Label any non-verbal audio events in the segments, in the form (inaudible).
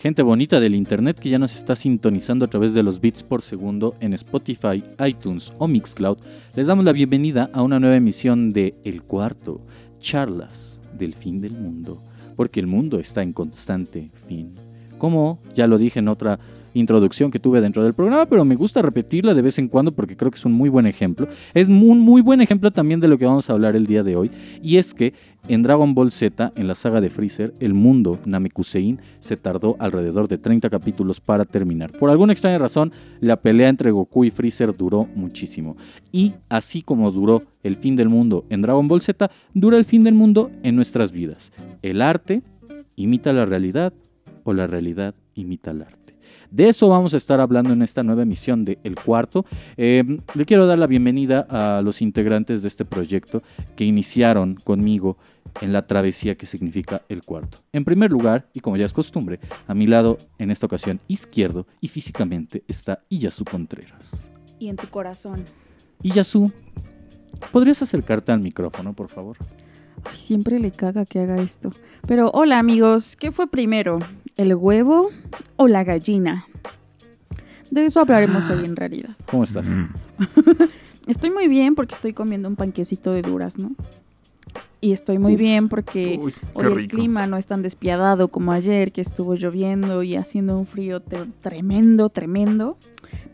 gente bonita del internet que ya nos está sintonizando a través de los bits por segundo en Spotify, iTunes o Mixcloud, les damos la bienvenida a una nueva emisión de El Cuarto, charlas del fin del mundo, porque el mundo está en constante fin. Como ya lo dije en otra introducción que tuve dentro del programa, pero me gusta repetirla de vez en cuando porque creo que es un muy buen ejemplo. Es un muy buen ejemplo también de lo que vamos a hablar el día de hoy, y es que en Dragon Ball Z, en la saga de Freezer, el mundo Namekusein se tardó alrededor de 30 capítulos para terminar. Por alguna extraña razón, la pelea entre Goku y Freezer duró muchísimo. Y así como duró el fin del mundo en Dragon Ball Z, dura el fin del mundo en nuestras vidas. El arte imita la realidad o la realidad imita el arte. De eso vamos a estar hablando en esta nueva emisión de El Cuarto. Eh, le quiero dar la bienvenida a los integrantes de este proyecto que iniciaron conmigo en la travesía que significa El Cuarto. En primer lugar, y como ya es costumbre, a mi lado, en esta ocasión izquierdo y físicamente, está Iyasu Contreras. Y en tu corazón. Iyasu, ¿podrías acercarte al micrófono, por favor? Ay, siempre le caga que haga esto. Pero hola amigos, ¿qué fue primero? ¿El huevo o la gallina? De eso hablaremos hoy en realidad. ¿Cómo estás? (laughs) estoy muy bien porque estoy comiendo un panquecito de durazno. Y estoy muy bien porque Uy, hoy el rico. clima no es tan despiadado como ayer, que estuvo lloviendo y haciendo un frío tremendo, tremendo.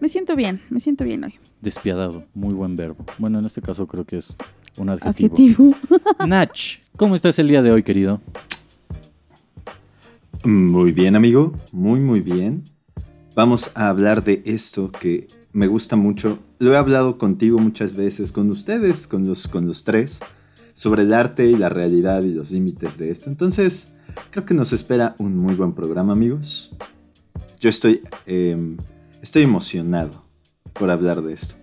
Me siento bien, me siento bien hoy. Despiadado, muy buen verbo. Bueno, en este caso creo que es un adjetivo. Adjetivo. (laughs) Nach, ¿cómo estás el día de hoy, querido? Muy bien, amigo. Muy, muy bien. Vamos a hablar de esto que me gusta mucho. Lo he hablado contigo muchas veces, con ustedes, con los, con los tres, sobre el arte y la realidad y los límites de esto. Entonces, creo que nos espera un muy buen programa, amigos. Yo estoy, eh, estoy emocionado por hablar de esto.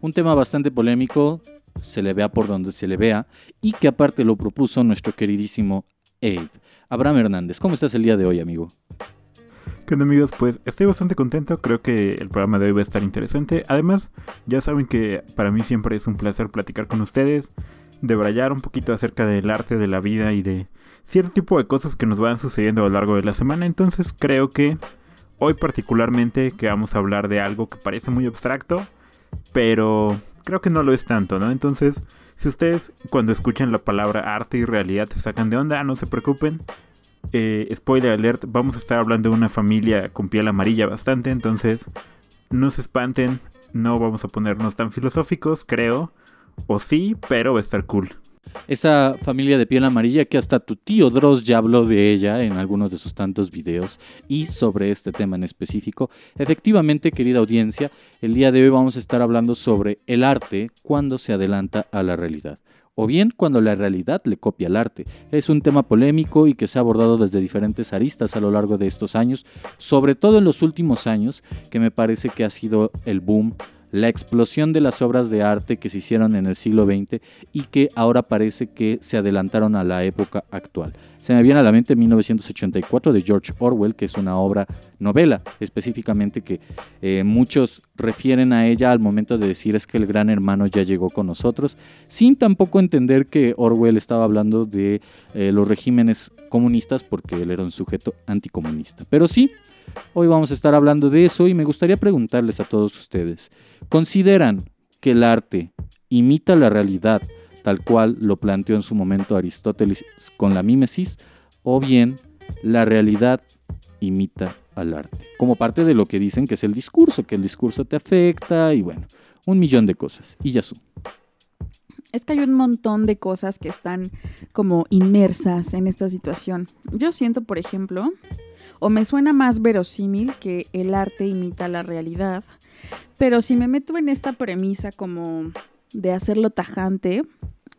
Un tema bastante polémico, se le vea por donde se le vea, y que aparte lo propuso nuestro queridísimo Abe. Abraham Hernández, ¿cómo estás el día de hoy, amigo? ¿Qué amigos? Pues estoy bastante contento, creo que el programa de hoy va a estar interesante. Además, ya saben que para mí siempre es un placer platicar con ustedes, debrayar un poquito acerca del arte de la vida y de cierto tipo de cosas que nos van sucediendo a lo largo de la semana. Entonces creo que hoy particularmente que vamos a hablar de algo que parece muy abstracto, pero creo que no lo es tanto, ¿no? Entonces, si ustedes cuando escuchan la palabra arte y realidad se sacan de onda, no se preocupen. Eh, spoiler alert, vamos a estar hablando de una familia con piel amarilla bastante, entonces no se espanten, no vamos a ponernos tan filosóficos, creo, o sí, pero va a estar cool. Esa familia de piel amarilla que hasta tu tío Dross ya habló de ella en algunos de sus tantos videos y sobre este tema en específico. Efectivamente, querida audiencia, el día de hoy vamos a estar hablando sobre el arte cuando se adelanta a la realidad. O bien cuando la realidad le copia al arte. Es un tema polémico y que se ha abordado desde diferentes aristas a lo largo de estos años, sobre todo en los últimos años, que me parece que ha sido el boom la explosión de las obras de arte que se hicieron en el siglo XX y que ahora parece que se adelantaron a la época actual. Se me viene a la mente 1984 de George Orwell, que es una obra novela específicamente que eh, muchos refieren a ella al momento de decir es que el gran hermano ya llegó con nosotros, sin tampoco entender que Orwell estaba hablando de eh, los regímenes comunistas porque él era un sujeto anticomunista. Pero sí, Hoy vamos a estar hablando de eso y me gustaría preguntarles a todos ustedes, ¿consideran que el arte imita la realidad tal cual lo planteó en su momento Aristóteles con la mímesis o bien la realidad imita al arte? Como parte de lo que dicen que es el discurso, que el discurso te afecta y bueno, un millón de cosas. Y ya su. Es que hay un montón de cosas que están como inmersas en esta situación. Yo siento, por ejemplo, o me suena más verosímil que el arte imita la realidad, pero si me meto en esta premisa como de hacerlo tajante,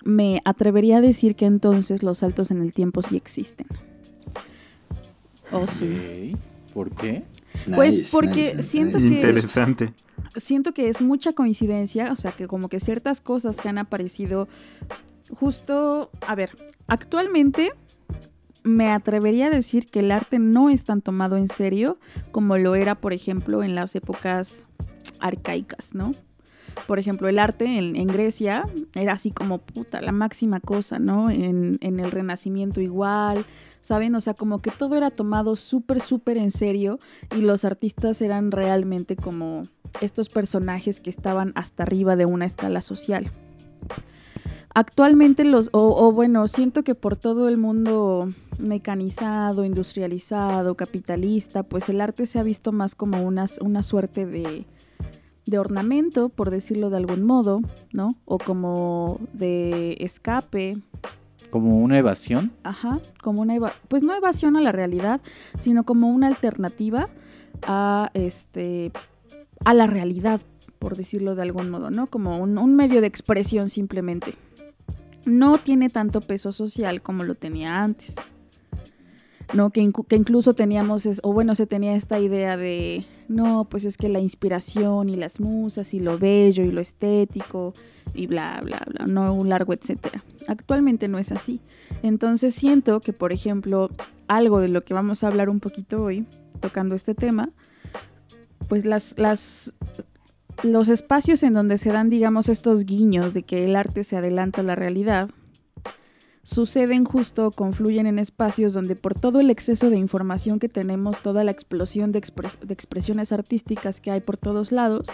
me atrevería a decir que entonces los saltos en el tiempo sí existen. Oh, sí. ¿Por qué? Pues Nice, porque nice, siento nice. que- Interesante. siento que es mucha coincidencia, o sea, que como que ciertas cosas que han aparecido justo, a ver, actualmente me atrevería a decir que el arte no es tan tomado en serio como lo era, por ejemplo, en las épocas arcaicas, ¿no? Por ejemplo, el arte en, Grecia era así como puta, la máxima cosa, ¿no? En, en el Renacimiento igual, ¿saben? O sea, como que todo era tomado súper, súper en serio y los artistas eran realmente como estos personajes que estaban hasta arriba de una escala social. Actualmente los, o, o bueno, siento que por todo el mundo mecanizado, industrializado, capitalista, pues el arte se ha visto más como una, una suerte de, de ornamento, por decirlo de algún modo, ¿no? O como de escape, Como una evasión. Ajá, como una eva- pues no evasión a la realidad, sino como una alternativa a este a la realidad, por decirlo de algún modo, ¿no? Como un, un medio de expresión simplemente. No tiene tanto peso social como lo tenía antes. No, que, incluso teníamos, es- o bueno, se tenía esta idea de, no, pues es que la inspiración y las musas y lo bello y lo estético y bla, bla, bla, no un largo etcétera. Actualmente no es así. Entonces siento que, por ejemplo, algo de lo que vamos a hablar un poquito hoy, tocando este tema, pues las, las, los espacios en donde se dan, digamos, estos guiños de que el arte se adelanta a la realidad, suceden justo, confluyen en espacios donde por todo el exceso de información que tenemos, toda la explosión de, de expresiones artísticas que hay por todos lados,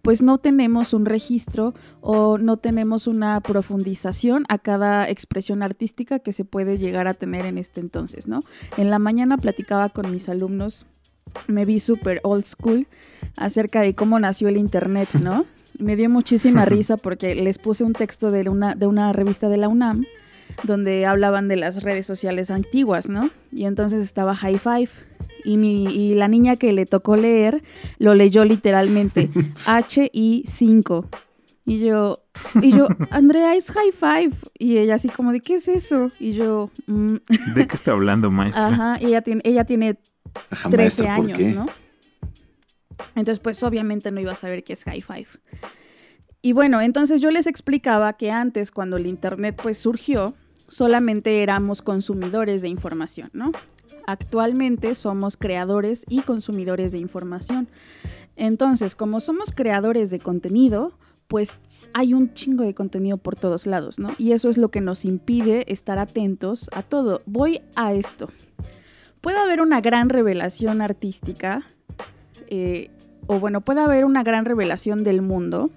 pues no tenemos un registro o no tenemos una profundización a cada expresión artística que se puede llegar a tener en este entonces, ¿no? En la mañana platicaba con mis alumnos, me vi súper old school acerca de cómo nació el internet, ¿no? (laughs) Me dio muchísima risa porque les puse un texto de una, de una revista de la UNAM donde hablaban de las redes sociales antiguas, ¿no? Y entonces estaba High Five. Y, mi, y la niña que le tocó leer lo leyó literalmente (laughs) H-I-5. Y yo, y yo, Andrea, es High Five. Y ella así como de, ¿qué es eso? Y yo, "Mm". ¿De qué está hablando, maestra? ajá, y ella tiene, ella tiene Ajá, 13 maestra, ¿por años, qué? ¿no? Entonces, pues obviamente no iba a saber qué es high five. Y bueno, entonces yo les explicaba que antes, cuando el Internet pues surgió, solamente éramos consumidores de información, ¿no? Actualmente somos creadores y consumidores de información. Entonces, como somos creadores de contenido, pues hay un chingo de contenido por todos lados, ¿no? Y eso es lo que nos impide estar atentos a todo. Voy a esto. Puede haber una gran revelación artística, eh, o bueno, puede haber una gran revelación del mundo,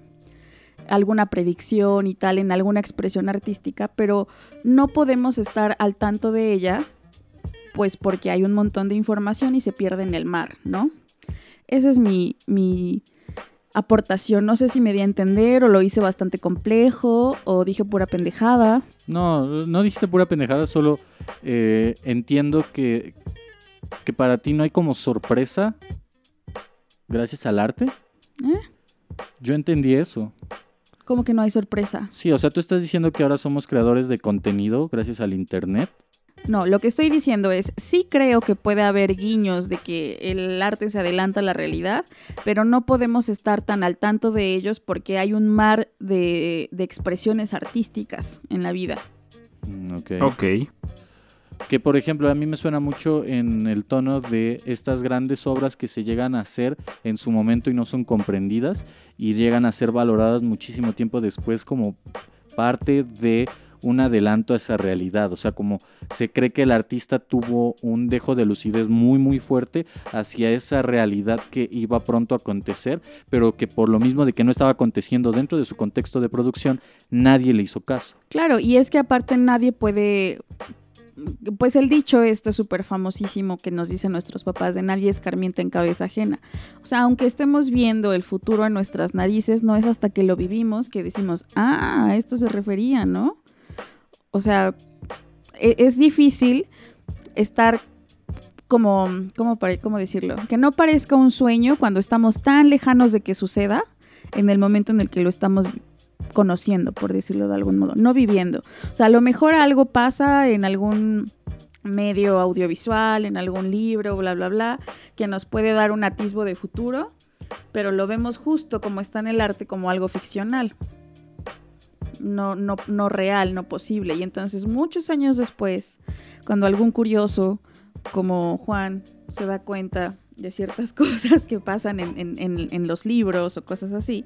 alguna predicción y tal en alguna expresión artística, pero no podemos estar al tanto de ella, pues porque hay un montón de información y se pierde en el mar, ¿no? Esa es mi, mi aportación. No sé si me di a entender o lo hice bastante complejo o dije pura pendejada. No, no dijiste pura pendejada, solo eh, entiendo que, que para ti no hay como sorpresa gracias al arte. ¿Eh? Yo entendí eso. Como que no hay sorpresa. Sí, o sea, tú estás diciendo que ahora somos creadores de contenido gracias al Internet. No, lo que estoy diciendo es, sí creo que puede haber guiños de que el arte se adelanta a la realidad, pero no podemos estar tan al tanto de ellos porque hay un mar de, de expresiones artísticas en la vida. Mm, ok. Ok. Que por ejemplo a mí me suena mucho en el tono de estas grandes obras que se llegan a hacer en su momento y no son comprendidas y llegan a ser valoradas muchísimo tiempo después como parte de un adelanto a esa realidad, o sea, como se cree que el artista tuvo un dejo de lucidez muy muy fuerte hacia esa realidad que iba pronto a acontecer, pero que por lo mismo de que no estaba aconteciendo dentro de su contexto de producción, nadie le hizo caso. Claro, y es que aparte nadie puede... Pues el dicho esto súper famosísimo que nos dicen nuestros papás de nadie escarmienta en cabeza ajena. O sea, aunque estemos viendo el futuro en nuestras narices, no es hasta que lo vivimos que decimos, ah, a esto se refería, ¿no? O sea, e- es difícil estar como, ¿cómo, decirlo? Que no parezca un sueño cuando estamos tan lejanos de que suceda en el momento en el que lo estamos conociendo, por decirlo de algún modo, no viviendo. O sea, a lo mejor algo pasa en algún medio audiovisual, en algún libro, bla, bla, bla, que nos puede dar un atisbo de futuro, pero lo vemos justo como está en el arte, como algo ficcional. No, no, no real, no posible. Y entonces muchos años después, cuando algún curioso como Juan se da cuenta de ciertas (laughs) cosas que pasan en, en- en- en los libros o cosas así,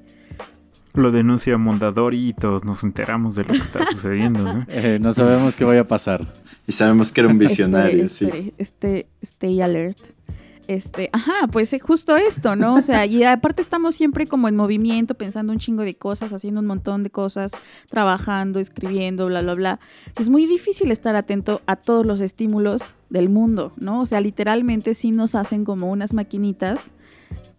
Lo denuncia Mondadori y todos nos enteramos de lo que está (laughs) sucediendo, ¿no? Eh, no sabemos qué vaya a pasar. Y sabemos que era un visionario, Espere, sí. Este, stay alert. Este, ajá, pues justo esto, ¿no? O sea, y aparte estamos siempre como en movimiento, pensando un chingo de cosas, haciendo un montón de cosas, trabajando, escribiendo, bla, bla, bla. Es muy difícil estar atento a todos los estímulos del mundo, ¿no? O sea, literalmente sí nos hacen como unas maquinitas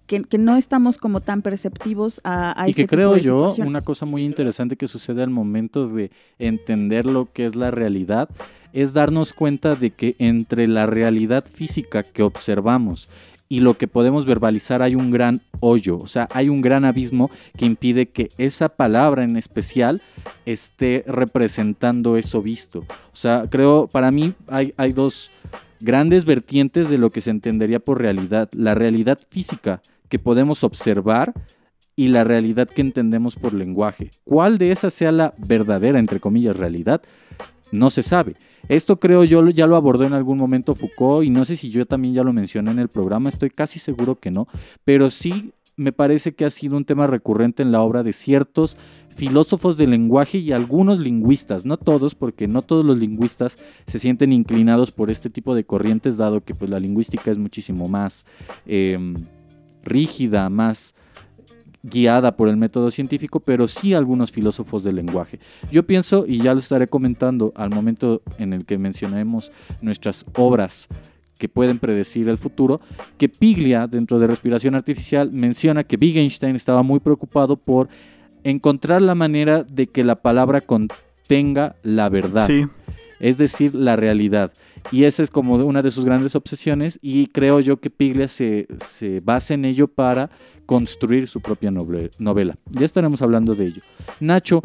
que, que no estamos como tan perceptivos a, a Y este que tipo creo de yo, una cosa muy interesante que sucede al momento de entender lo que es la realidad, es darnos cuenta de que entre la realidad física que observamos y lo que podemos verbalizar hay un gran hoyo, o sea, hay un gran abismo que impide que esa palabra en especial esté representando eso visto. O sea, creo, para mí hay, hay dos grandes vertientes de lo que se entendería por realidad. La realidad física que podemos observar y la realidad que entendemos por lenguaje. ¿Cuál de esas sea la verdadera, entre comillas, realidad? No se sabe. Esto creo yo ya lo abordó en algún momento Foucault y no sé si yo también ya lo mencioné en el programa, estoy casi seguro que no, pero sí me parece que ha sido un tema recurrente en la obra de ciertos filósofos del lenguaje y algunos lingüistas, no todos, porque no todos los lingüistas se sienten inclinados por este tipo de corrientes, dado que pues, la lingüística es muchísimo más em, rígida, más guiada por el método científico, pero sí algunos filósofos del lenguaje. Yo pienso, y ya lo estaré comentando al momento en el que mencionemos nuestras obras que pueden predecir el futuro, que Piglia, dentro de respiración artificial, menciona que Wittgenstein estaba muy preocupado por encontrar la manera de que la palabra contenga la verdad Sí, es decir, la realidad. Y esa es como una de sus grandes obsesiones y creo yo que Piglia se, se basa en ello para construir su propia novela. Ya estaremos hablando de ello. Nacho,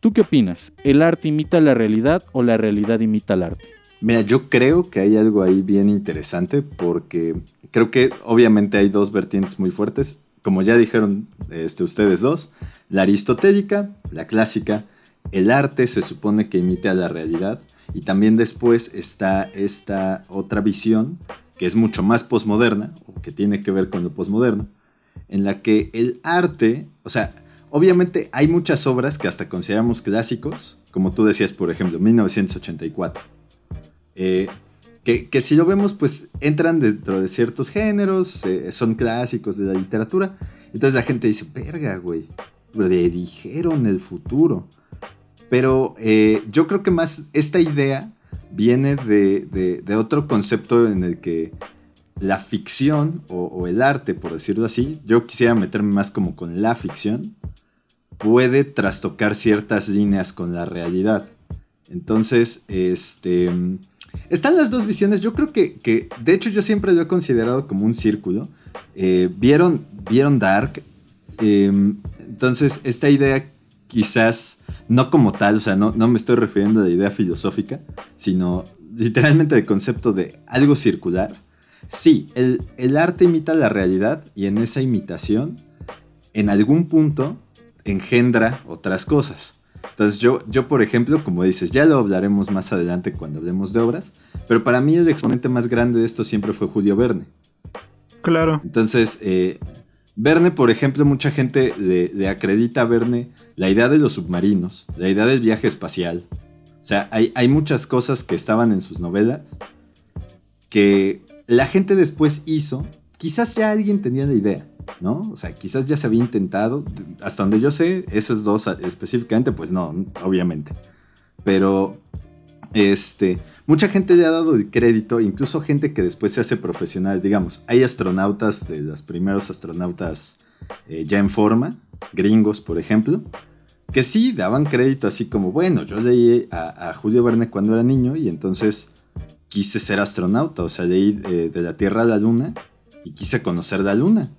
¿tú qué opinas? ¿El arte imita la realidad o la realidad imita al arte? Mira, yo creo que hay algo ahí bien interesante porque creo que obviamente hay dos vertientes muy fuertes. Como ya dijeron este, ustedes dos, la aristotélica, la clásica, el arte se supone que imita a la realidad y también después está esta otra visión que es mucho más posmoderna o que tiene que ver con lo posmoderno, en la que el arte, o sea, obviamente hay muchas obras que hasta consideramos clásicos, como tú decías, por ejemplo, 1984. Eh, que, que si lo vemos, pues entran dentro de ciertos géneros, eh, son clásicos de la literatura. Entonces la gente dice, verga, güey, predijeron el futuro. Pero eh, yo creo que más esta idea viene de, de- otro concepto en el que la ficción o, el arte, por decirlo así, yo quisiera meterme más como con la ficción, puede trastocar ciertas líneas con la realidad. Entonces, este... Están las dos visiones. Yo creo que, que, de hecho, yo siempre lo he considerado como un círculo. Eh, ¿vieron, ¿Vieron Dark? Eh, entonces, esta idea quizás, no como tal, o sea, no, no me estoy refiriendo a la idea filosófica, sino literalmente el concepto de algo circular. Sí, el, el arte imita la realidad y en esa imitación, en algún punto, engendra otras cosas. Entonces yo, yo, por ejemplo, como dices, ya lo hablaremos más adelante cuando hablemos de obras, pero para mí el exponente más grande de esto siempre fue Julio Verne. claro. Entonces, eh, Verne, por ejemplo, mucha gente le, acredita a Verne la idea de los submarinos, la idea del viaje espacial. O sea, hay, hay muchas cosas que estaban en sus novelas que la gente después hizo. Quizás ya alguien tenía la idea, ¿no? O sea, quizás ya se había intentado. Hasta donde yo sé, esas dos específicamente, pues no, obviamente. Pero, este, mucha gente le ha dado el crédito, incluso gente que después se hace profesional, digamos. Hay astronautas, de los primeros astronautas eh, ya en forma, gringos, por ejemplo, que sí daban crédito así como, bueno, yo leí a, a Julio Verne cuando era niño y entonces quise ser astronauta, o sea, leí eh, de la Tierra a la Luna y quise conocer la Luna.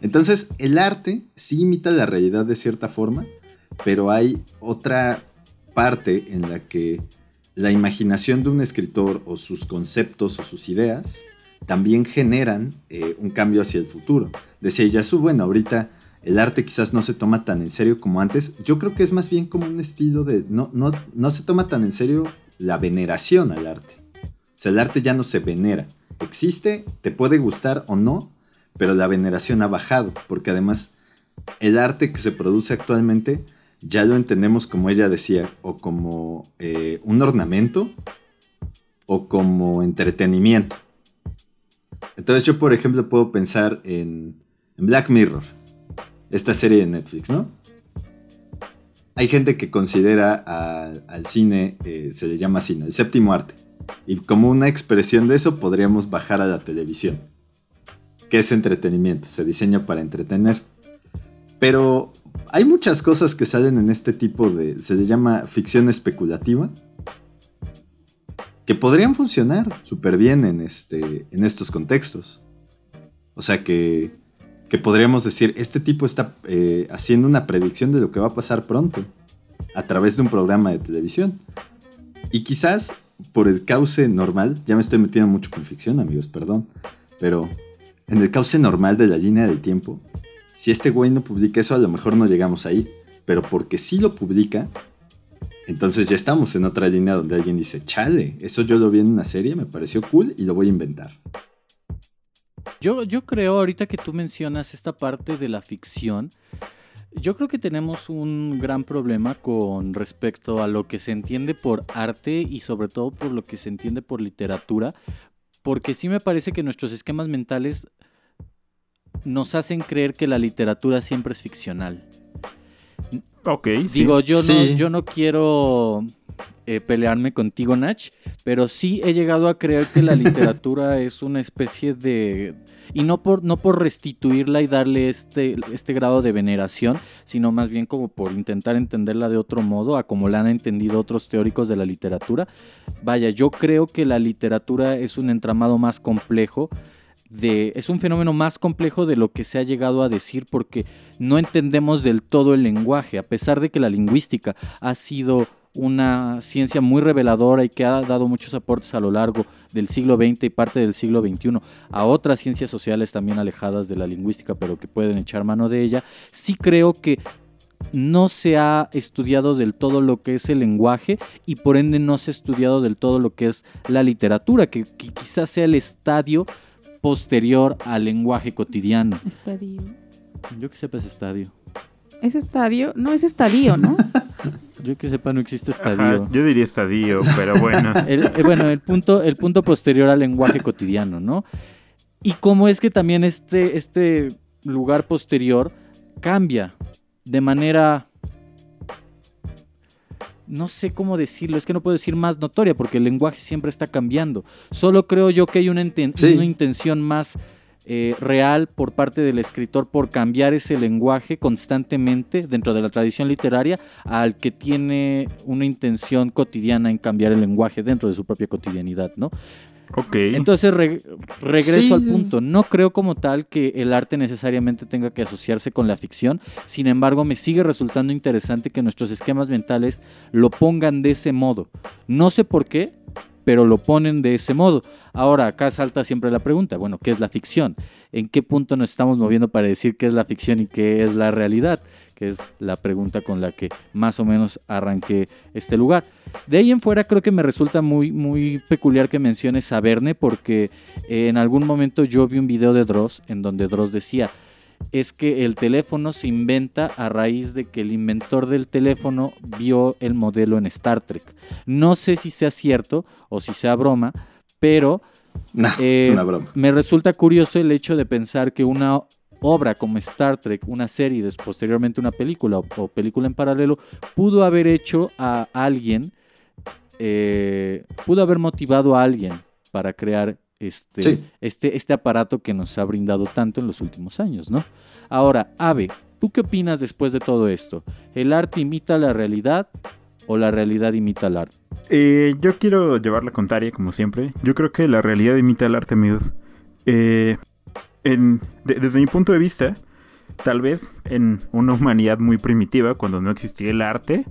Entonces, el arte sí imita la realidad de cierta forma, pero hay otra parte en la que la imaginación de un escritor o sus conceptos o sus ideas también generan eh, un cambio hacia el futuro. Decía Yasu, bueno, ahorita el arte quizás no se toma tan en serio como antes. Yo creo que es más bien como un estilo de... No, no, no se toma tan en serio la veneración al arte. O sea, el arte ya no se venera. Existe, te puede gustar o no, pero la veneración ha bajado, porque además el arte que se produce actualmente ya lo entendemos como ella decía, o como eh, un ornamento o como entretenimiento. Entonces yo, por ejemplo, puedo pensar en, Black Mirror, esta serie de Netflix, ¿no? Hay gente que considera al cine, eh, se le llama cine, el séptimo arte. Y como una expresión de eso podríamos bajar a la televisión, que es entretenimiento, se diseña para entretener. Pero hay muchas cosas que salen en este tipo de, se le llama ficción especulativa, que podrían funcionar súper bien en, este, en estos contextos. O sea que, que podríamos decir, este tipo está eh, haciendo una predicción de lo que va a pasar pronto a través de un programa de televisión. Y quizás por el cauce normal, ya me estoy metiendo mucho con ficción, amigos, perdón, pero en el cauce normal de la línea del tiempo, si este güey no publica eso, a lo mejor no llegamos ahí, pero porque sí lo publica, entonces ya estamos en otra línea donde alguien dice, chale, eso yo lo vi en una serie, me pareció cool y lo voy a inventar. Yo, yo creo ahorita que tú mencionas esta parte de la ficción, yo creo que tenemos un gran problema con respecto a lo que se entiende por arte y sobre todo por lo que se entiende por literatura, porque sí me parece que nuestros esquemas mentales nos hacen creer que la literatura siempre es ficcional. Ok. Digo, yo, no, yo no quiero eh, pelearme contigo, Nach, pero sí he llegado a creer que la (laughs) literatura es una especie de y no por, no por restituirla y darle este, este grado de veneración, sino más bien como por intentar entenderla de otro modo, a como la han entendido otros teóricos de la literatura. Vaya, yo creo que la literatura es un entramado más complejo. De, es un fenómeno más complejo de lo que se ha llegado a decir porque no entendemos del todo el lenguaje, a pesar de que la lingüística ha sido una ciencia muy reveladora y que ha dado muchos aportes a lo largo del siglo XX y parte del siglo XXI a otras ciencias sociales también alejadas de la lingüística, pero que pueden echar mano de ella, sí creo que no se ha estudiado del todo lo que es el lenguaje y por ende no se ha estudiado del todo lo que es la literatura, que, quizás sea el estadio posterior al lenguaje cotidiano. Estadio. Yo que sepa ese estadio. ¿Es estadio? No, es estadio, ¿no? (laughs) Yo que sepa, no existe estadio. yo diría estadio, pero bueno. (laughs) el, eh, bueno, el punto, el punto posterior al lenguaje cotidiano, ¿no? Y cómo es que también este, este lugar posterior cambia de manera no sé cómo decirlo, es que no puedo decir más notoria porque el lenguaje siempre está cambiando. Solo creo yo que hay una, una intención más eh, real por parte del escritor por cambiar ese lenguaje constantemente dentro de la tradición literaria al que tiene una intención cotidiana en cambiar el lenguaje dentro de su propia cotidianidad, ¿no? Ok. Entonces regreso al punto. No creo como tal que el arte necesariamente tenga que asociarse con la ficción. Sin embargo, me sigue resultando interesante que nuestros esquemas mentales lo pongan de ese modo. No sé por qué, pero lo ponen de ese modo. Ahora, acá salta siempre la pregunta, bueno, ¿qué es la ficción? ¿En qué punto nos estamos moviendo para decir qué es la ficción y qué es la realidad? Que es la pregunta con la que más o menos arranqué este lugar. De ahí en fuera creo que me resulta muy, muy peculiar que menciones a Verne porque en algún momento yo vi un video de Dross en donde Dross decía, es que el teléfono se inventa a raíz de que el inventor del teléfono vio el modelo en Star Trek. No sé si sea cierto o si sea broma, pero es una broma. me resulta curioso el hecho de pensar que una obra como Star Trek, una serie, y posteriormente una película o, película en paralelo, pudo haber hecho a alguien, eh, pudo haber motivado a alguien para crear este, este, este aparato que nos ha brindado tanto en los últimos años, ¿no? Ahora, Ave, ¿tú qué opinas después de todo esto? ¿El arte imita la realidad o la realidad imita el arte? Eh, yo quiero llevar la contraria, como siempre. Yo creo que la realidad imita el arte, amigos. Eh, desde mi punto de vista, tal vez en una humanidad muy primitiva, cuando no existía el arte,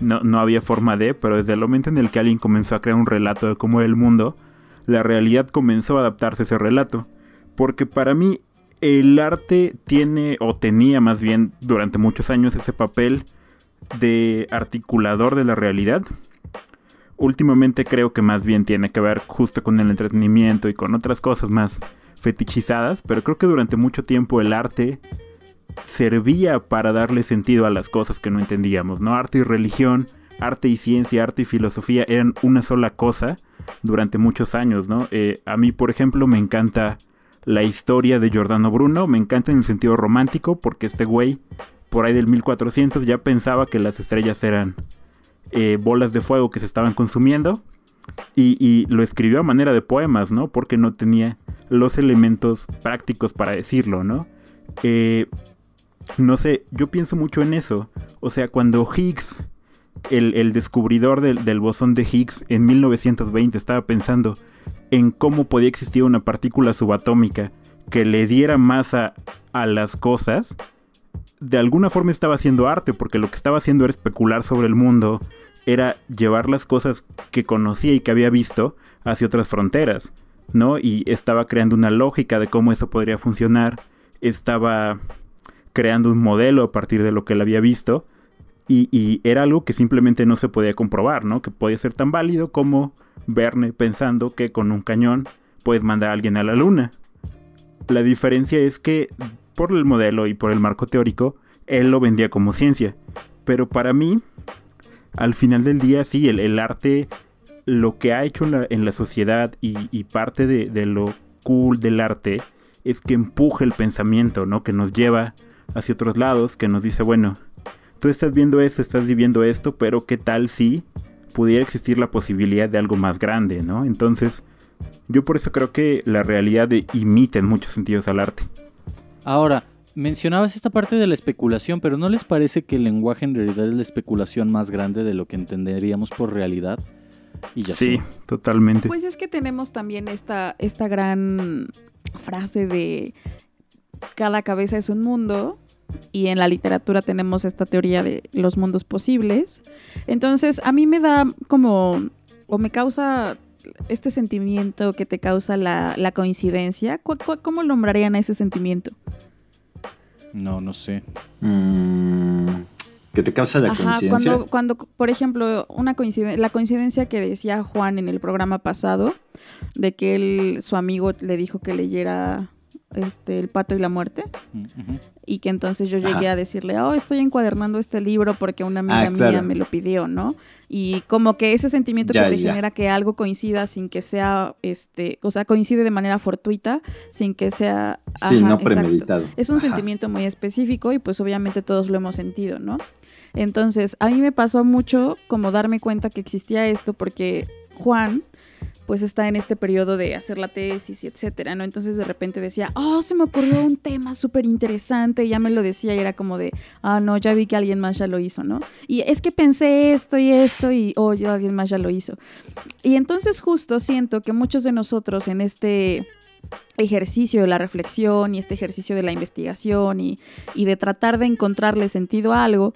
no, no había forma de, pero desde el momento en el que alguien comenzó a crear un relato de cómo era el mundo, la realidad comenzó a adaptarse a ese relato. Porque para mí el arte tiene, o tenía más bien durante muchos años ese papel de articulador de la realidad. Últimamente creo que más bien tiene que ver justo con el entretenimiento y con otras cosas más fetichizadas, pero creo que durante mucho tiempo el arte servía para darle sentido a las cosas que no entendíamos, ¿no? Arte y religión, arte y ciencia, arte y filosofía eran una sola cosa durante muchos años, ¿no? Eh, a mí, por ejemplo, me encanta la historia de Giordano Bruno, me encanta en el sentido romántico, porque este güey, por ahí del 1400, ya pensaba que las estrellas eran eh, bolas de fuego que se estaban consumiendo, y, lo escribió a manera de poemas, ¿no? Porque no tenía los elementos prácticos para decirlo, ¿no? Eh, no sé, yo pienso mucho en eso. O sea, cuando Higgs, el, descubridor del, bosón de Higgs en 1920, estaba pensando en cómo podía existir una partícula subatómica que le diera masa a las cosas, de alguna forma estaba haciendo arte, porque lo que estaba haciendo era especular sobre el mundo, era llevar las cosas que conocía y que había visto hacia otras fronteras, ¿no? Y estaba creando una lógica de cómo eso podría funcionar, estaba creando un modelo a partir de lo que él había visto, y, era algo que simplemente no se podía comprobar, ¿no? Que podía ser tan válido como Verne pensando que con un cañón puedes mandar a alguien a la luna. La diferencia es que por el modelo y por el marco teórico, él lo vendía como ciencia. Pero para mí, al final del día, sí, el, arte, lo que ha hecho en la, sociedad y, parte de, lo cool del arte es que empuja el pensamiento, ¿no? Que nos lleva hacia otros lados, que nos dice, bueno, tú estás viendo esto, estás viviendo esto, pero ¿qué tal si pudiera existir la posibilidad de algo más grande, ¿no? Entonces, yo por eso creo que la realidad imita en muchos sentidos al arte. Ahora, mencionabas esta parte de la especulación, pero ¿no les parece que el lenguaje en realidad es la especulación más grande de lo que entenderíamos por realidad? Y ya sí, totalmente. Pues es que tenemos también esta, esta gran frase de cada cabeza es un mundo y en la literatura tenemos esta teoría de los mundos posibles. Entonces, a mí me da como, o me causa este sentimiento que te causa la, coincidencia. ¿Cómo nombrarían a ese sentimiento? No, no sé. Mm, ¿Qué te causa la coincidencia? Cuando, cuando, por ejemplo, una coincidencia, la coincidencia que decía Juan en el programa pasado, de que él, su amigo le dijo que leyera este, El pato y la muerte. Y que entonces yo llegué a decirle, oh, estoy encuadernando este libro porque una amiga ah, mía me lo pidió, ¿no? Y como que ese sentimiento que te genera que algo coincida sin que sea, este, o sea, coincide de manera fortuita, sin que sea... Sí, no premeditado. Es un sentimiento muy específico y pues obviamente todos lo hemos sentido, ¿no? Entonces, a mí me pasó mucho como darme cuenta que existía esto porque Juan pues está en este periodo de hacer la tesis etcétera, ¿no? Entonces de repente decía, oh, se me ocurrió un tema súper interesante, ya me lo decía y era como de, ah, no, ya vi que alguien más ya lo hizo, ¿no? Y es que pensé esto y esto y, oh, ya alguien más ya lo hizo. Y entonces justo siento que muchos de nosotros en este ejercicio de la reflexión y este ejercicio de la investigación y de tratar de encontrarle sentido a algo,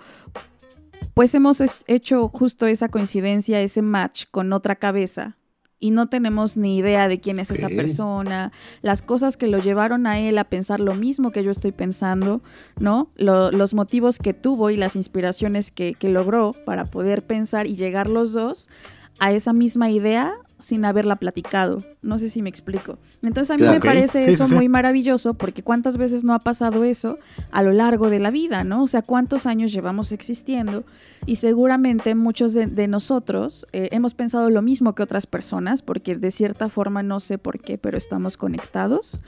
pues hemos hecho justo esa coincidencia, ese match con otra cabeza y no tenemos ni idea de quién es esa persona, las cosas que lo llevaron a él a pensar lo mismo que yo estoy pensando, ¿no? los motivos que tuvo y las inspiraciones que, que logró para poder pensar y llegar los dos a esa misma idea sin haberla platicado. No sé si me explico. Entonces a mí me parece eso muy maravilloso porque cuántas veces no ha pasado eso a lo largo de la vida, ¿no? O sea, cuántos años llevamos existiendo y seguramente muchos de, nosotros eh, hemos pensado lo mismo que otras personas porque de cierta forma no sé por qué, pero estamos conectados.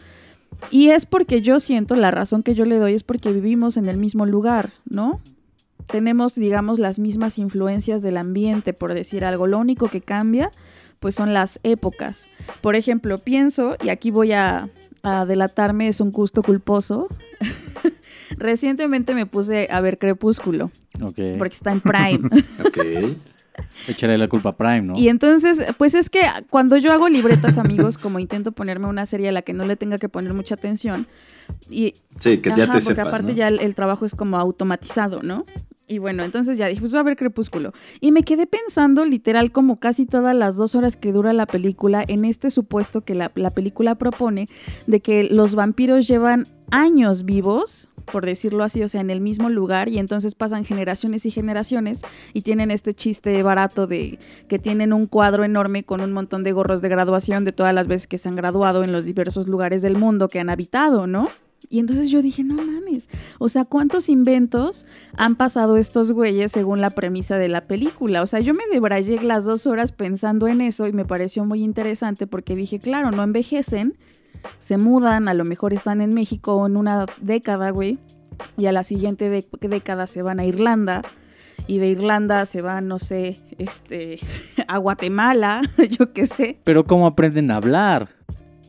Y es porque yo siento, la razón que yo le doy es porque vivimos en el mismo lugar, ¿no? Tenemos, digamos, las mismas influencias del ambiente, por decir algo. Lo único que cambia pues son las épocas. Por ejemplo, pienso, y aquí voy a, delatarme, es un gusto culposo. (laughs) Recientemente me puse a ver Crepúsculo. Porque está en Prime. (laughs) ok. Echaré la culpa a Prime, ¿no? Y entonces, pues es que cuando yo hago libretas, amigos, como intento ponerme una serie a la que no le tenga que poner mucha atención. Y, sí, que ya te Porque aparte ya el, trabajo es como automatizado, ¿no? Y bueno, entonces ya dije, pues voy a ver Crepúsculo. Y me quedé pensando literal como casi todas las dos horas que dura la película en este supuesto que la, película propone de que los vampiros llevan años vivos, por decirlo así, o sea, en el mismo lugar y entonces pasan generaciones y generaciones y tienen este chiste barato de que tienen un cuadro enorme con un montón de gorros de graduación de todas las veces que se han graduado en los diversos lugares del mundo que han habitado, ¿no? Y entonces yo dije, no mames, o sea, ¿cuántos inventos han pasado estos güeyes según la premisa de la película? O sea, yo me debrayé las dos horas pensando en eso y me pareció muy interesante porque dije, claro, no envejecen, se mudan, a lo mejor están en México en una década, güey, y a la siguiente década se van a Irlanda y de Irlanda se van, no sé, este, (laughs) a Guatemala, (laughs) yo qué sé. Pero ¿cómo aprenden a hablar?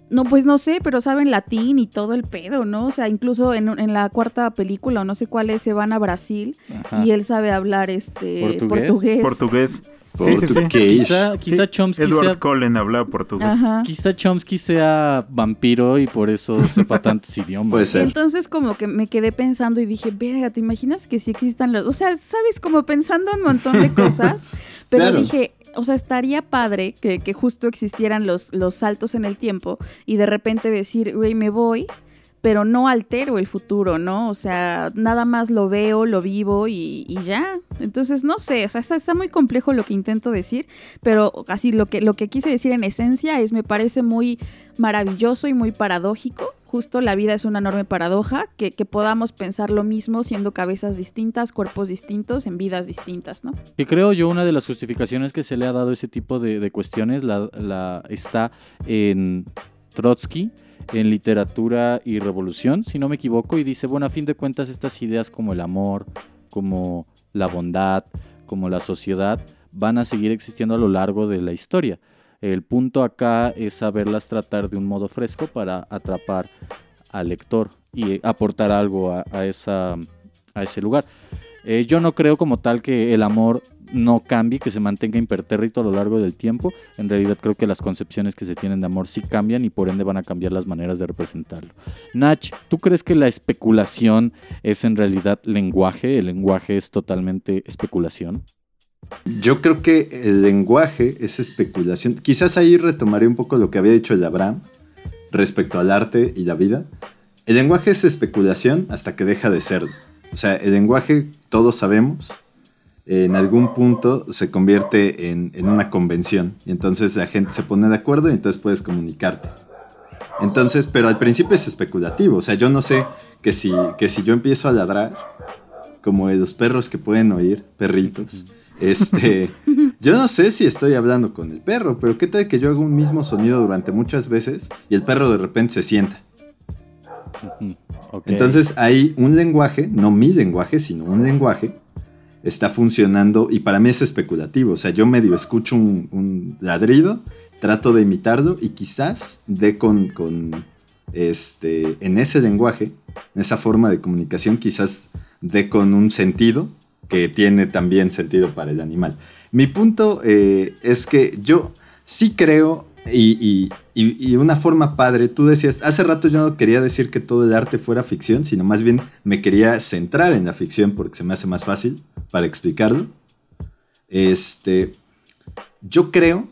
No, pues no sé, pero saben latín y todo el pedo, ¿no? O sea, incluso en, en la cuarta película, o no sé cuál es, se van a Brasil y él sabe hablar este portugués. Portugués. Sí, sí, sí. Quizá, quizá Chomsky Edward sea... Cullen hablaba portugués. Quizá Chomsky sea vampiro y por eso sepa tantos (laughs) idiomas. Puede ser. Entonces como que me quedé pensando y dije, verga, ¿te imaginas que sí existan los... O sea, sabes, como pensando un montón de (laughs) cosas, pero dije, o sea, estaría padre que, que, justo existieran los, los saltos en el tiempo y de repente decir, güey, me voy pero no altero el futuro, ¿no? O sea, nada más lo veo, lo vivo y, ya. Entonces, no sé, o sea, está, muy complejo lo que intento decir, pero así lo que, lo que quise decir en esencia es, me parece muy maravilloso y muy paradójico. Justo la vida es una enorme paradoja, que, podamos pensar lo mismo siendo cabezas distintas, cuerpos distintos, en vidas distintas, ¿no? Que creo yo una de las justificaciones que se le ha dado a ese tipo de, cuestiones está en Trotsky, en literatura y revolución, si no me equivoco, y dice, bueno, a fin de cuentas estas ideas como el amor, como la bondad, como la sociedad, van a seguir existiendo a lo largo de la historia. El punto acá es saberlas tratar de un modo fresco para atrapar al lector y aportar algo a, esa, a ese lugar. Eh, yo no creo como tal que el amor no cambie, que se mantenga impertérrito a lo largo del tiempo. En realidad creo que las concepciones que se tienen de amor sí cambian y por ende van a cambiar las maneras de representarlo. Nach, ¿tú crees que la especulación es en realidad lenguaje? ¿El lenguaje es totalmente especulación? Yo creo que el lenguaje es especulación. Quizás ahí retomaré un poco lo que había dicho el Abraham respecto al arte y la vida. El lenguaje es especulación hasta que deja de serlo. O sea, el lenguaje todos sabemos en algún punto se convierte en, una convención. Y entonces la gente se pone de acuerdo y entonces puedes comunicarte. Entonces, pero al principio es especulativo. O sea, yo no sé que si, que si yo empiezo a ladrar, como de los perros que pueden oír, perritos, este, (laughs) yo no sé si estoy hablando con el perro, pero qué tal que yo hago un mismo sonido durante muchas veces y el perro de repente se sienta. Entonces hay un lenguaje, no mi lenguaje, sino un lenguaje está funcionando y para mí es especulativo. O sea, yo medio escucho un, ladrido, trato de imitarlo y quizás dé con, con, este, en ese lenguaje, en esa forma de comunicación, quizás dé con un sentido que tiene también sentido para el animal. Mi punto eh, es que yo sí creo y, una forma padre, tú decías, hace rato yo no quería decir que todo el arte fuera ficción, sino más bien me quería centrar en la ficción porque se me hace más fácil para explicarlo. Este, yo creo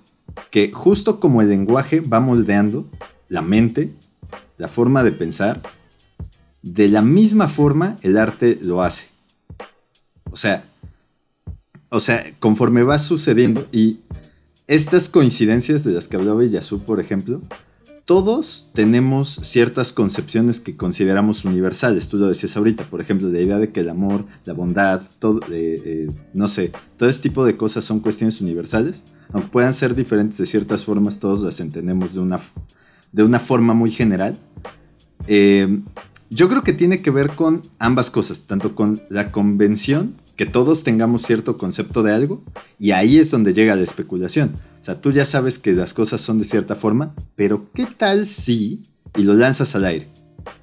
que justo como el lenguaje va moldeando la mente, la forma de pensar, de la misma forma el arte lo hace. O sea, o sea, conforme va sucediendo y estas coincidencias de las que hablaba Yasu, por ejemplo, todos tenemos ciertas concepciones que consideramos universales. Tú lo decías ahorita, por ejemplo, la idea de que el amor, la bondad, todo, eh, eh, no sé, todo este tipo de cosas son cuestiones universales. Aunque puedan ser diferentes de ciertas formas, todos las entendemos de una, de una forma muy general. Eh, yo creo que tiene que ver con ambas cosas, tanto con la convención que todos tengamos cierto concepto de algo y ahí es donde llega la especulación. O sea, tú ya sabes que las cosas son de cierta forma, pero ¿qué tal si y lo lanzas al aire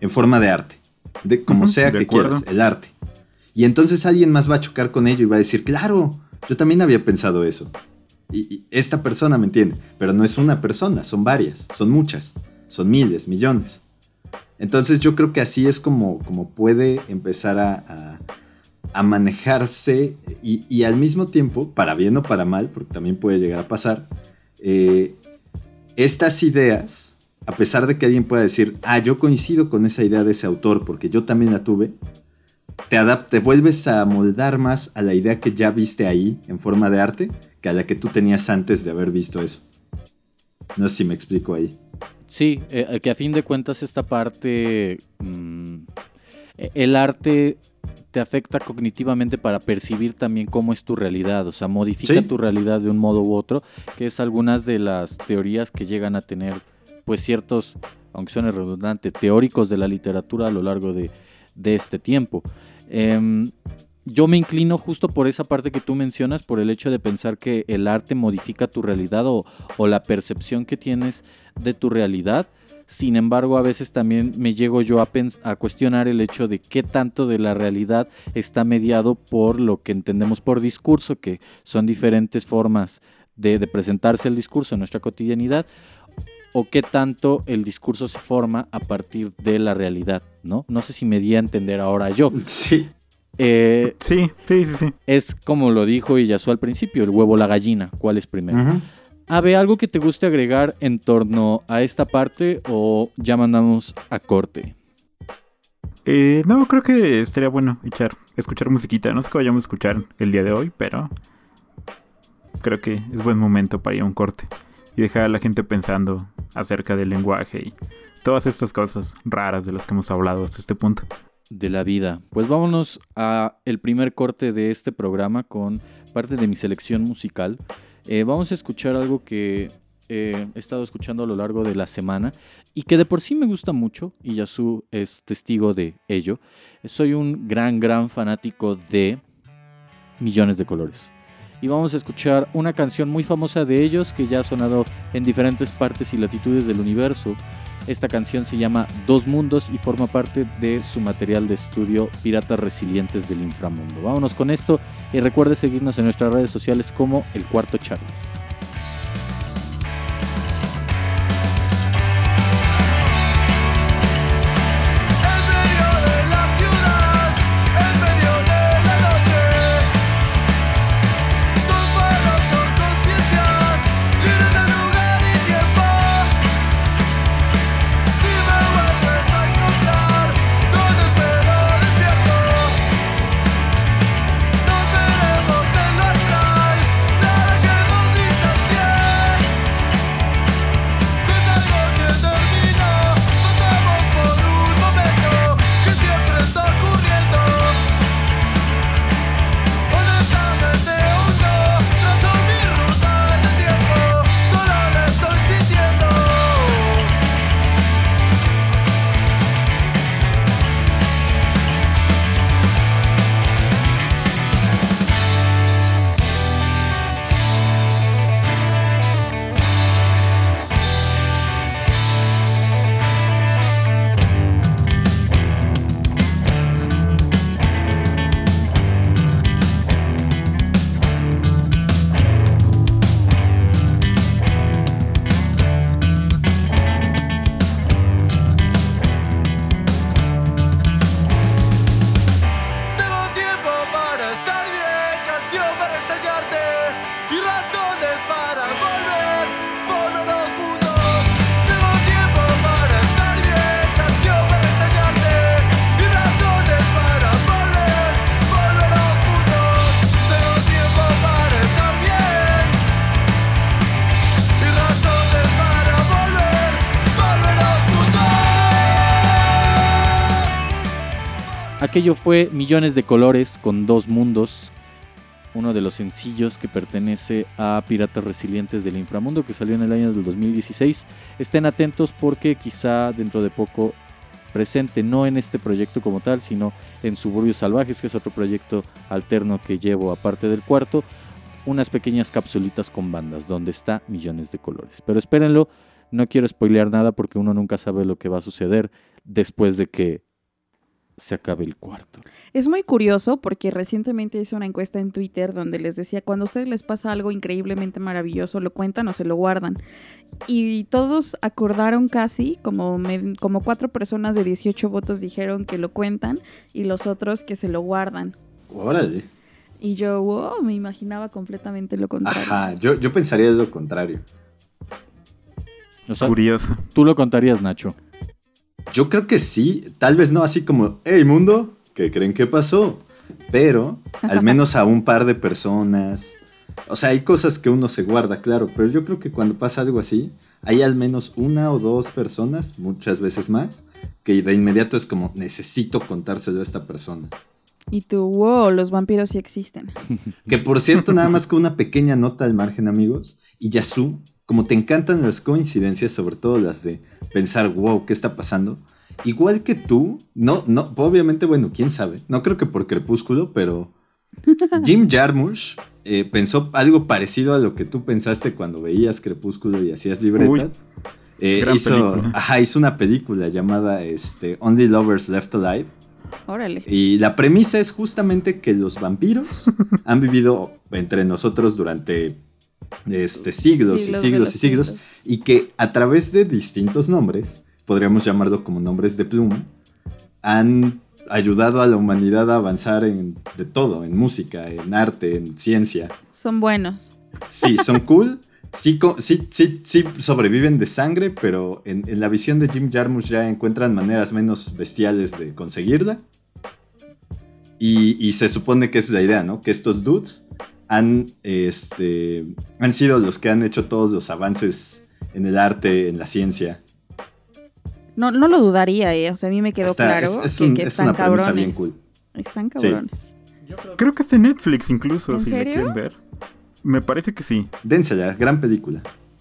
en forma de arte? De como sea que quieras, el arte. Y entonces alguien más va a chocar con ello y va a decir, claro, yo también había pensado eso. Y, esta persona me entiende, pero no es una persona, son varias, son muchas, son miles, millones. Entonces yo creo que así es como, como puede empezar a a manejarse y, al mismo tiempo, para bien o para mal, porque también puede llegar a pasar, eh, estas ideas, a pesar de que alguien pueda decir, ah, yo coincido con esa idea de ese autor porque yo también la tuve, te, te vuelves a moldar más a la idea que ya viste ahí en forma de arte que a la que tú tenías antes de haber visto eso. No sé si me explico ahí. Sí, eh, que a fin de cuentas esta parte mm, e- el arte te afecta cognitivamente para percibir también cómo es tu realidad, o sea, modifica Sí. tu realidad de un modo u otro, que es algunas de las teorías que llegan a tener pues ciertos, aunque suene redundante, teóricos de la literatura a lo largo de, de este tiempo. Em, yo me inclino justo por esa parte que tú mencionas, por el hecho de pensar que el arte modifica tu realidad o, la percepción que tienes de tu realidad. Sin embargo, a veces también me llego yo a, a cuestionar el hecho de qué tanto de la realidad está mediado por lo que entendemos por discurso, que son diferentes formas de, de presentarse el discurso en nuestra cotidianidad, o qué tanto el discurso se forma a partir de la realidad, ¿no? No sé si me di a entender ahora yo. Sí. Eh, Sí, sí, sí, sí. es como lo dijo Iyasu al principio, el huevo o la gallina, ¿cuál es primero? Ujú. Ave, ¿algo que te guste agregar en torno a esta parte o ya mandamos a corte? Eh, no, creo que estaría bueno echar, escuchar musiquita. No sé qué vayamos a escuchar el día de hoy, pero creo que es buen momento para ir a un corte y dejar a la gente pensando acerca del lenguaje y todas estas cosas raras de las que hemos hablado hasta este punto. De la vida. Pues vámonos a el primer corte de este programa con parte de mi selección musical. Eh, vamos a escuchar algo que eh, he estado escuchando a lo largo de la semana y que de por sí me gusta mucho y Yasu es testigo de ello. Soy un gran, gran fanático de Millones de Colores. Y vamos a escuchar una canción muy famosa de ellos que ya ha sonado en diferentes partes y latitudes del universo. Esta canción se llama Dos Mundos y forma parte de su material de estudio Piratas Resilientes del Inframundo. Vámonos con esto y recuerde seguirnos en nuestras redes sociales como El Cuarto Charles. Aquello fue Millones de Colores con Dos Mundos, uno de los sencillos que pertenece a Piratas Resilientes del Inframundo que salió en el año del 2016. Estén atentos porque quizá dentro de poco presente, no en este proyecto como tal, sino en Suburbios Salvajes, que es otro proyecto alterno que llevo aparte del cuarto, unas pequeñas capsulitas con bandas donde está Millones de Colores. Pero espérenlo, no quiero spoilear nada porque uno nunca sabe lo que va a suceder después de que se acabe el cuarto. Es muy curioso porque recientemente hice una encuesta en Twitter donde les decía, cuando a ustedes les pasa algo increíblemente maravilloso, ¿lo cuentan o se lo guardan? Y todos acordaron casi, como, me- como cuatro personas de 18 votos dijeron que lo cuentan y los otros que se lo guardan. Órale. Y yo, wow, me imaginaba completamente lo contrario. Ajá, yo, yo pensaría lo contrario. O sea, Curioso. tú lo contarías, Nacho. Yo creo que sí, tal vez no así como, hey mundo, ¿qué creen que pasó? Pero al (laughs) menos a un par de personas, O sea, hay cosas que uno se guarda, claro, pero yo creo que cuando pasa algo así, hay al menos una o dos personas, muchas veces más, que de inmediato es como, necesito contárselo a esta persona. Y tú, wow, los vampiros sí existen. Que por cierto, nada más con una pequeña nota al margen, amigos, y Yasu, como te encantan las coincidencias, sobre todo las de pensar, wow, ¿qué está pasando? Igual que tú, no, no, obviamente, bueno, quién sabe, no creo que por Crepúsculo, pero (laughs) Jim Jarmusch eh, pensó algo parecido a lo que tú pensaste cuando veías Crepúsculo y hacías libretas. Eh, gran hizo, película. ajá, hizo una película llamada este, Only Lovers Left Alive. Órale. Y la premisa es justamente que los vampiros han vivido entre nosotros durante este, siglos, Siglos y siglos los y siglos. siglos. Y que a través de distintos nombres, podríamos llamarlo como nombres de pluma, han ayudado a la humanidad a avanzar en de todo, en música, en arte, en ciencia. Son buenos. Sí, son (laughs) cool. Sí, sí, sí, sí sobreviven de sangre, pero en, en la visión de Jim Jarmusch ya encuentran maneras menos bestiales de conseguirla. Y, y se supone que esa es la idea, ¿no? Que estos dudes han, este, han sido los que han hecho todos los avances en el arte, en la ciencia. No, no lo dudaría, eh. O sea, a mí me quedó Está- claro es, es que, un- que es están una premisa cabrones. bien cool. Están Sí. cabrones. Creo que es de Netflix incluso, ¿En si serio? le quieren ver. Me parece que sí. Dénsela, gran película.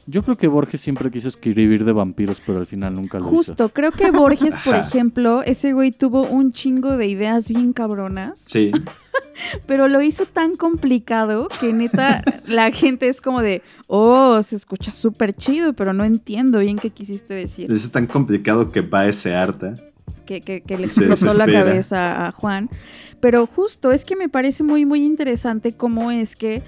Yo creo que Borges siempre quiso escribir de vampiros, pero al final nunca lo hizo. Justo, creo que Borges, por ejemplo, ese güey tuvo un chingo de ideas bien cabronas, Sí. (laughs) pero lo hizo tan complicado que neta la gente es como de, oh, se escucha súper chido, pero no entiendo bien qué quisiste decir. Es tan complicado que va ese harta. que, que- que le (laughs) explotó la cabeza a Juan. Pero justo es que me parece muy, muy interesante cómo es que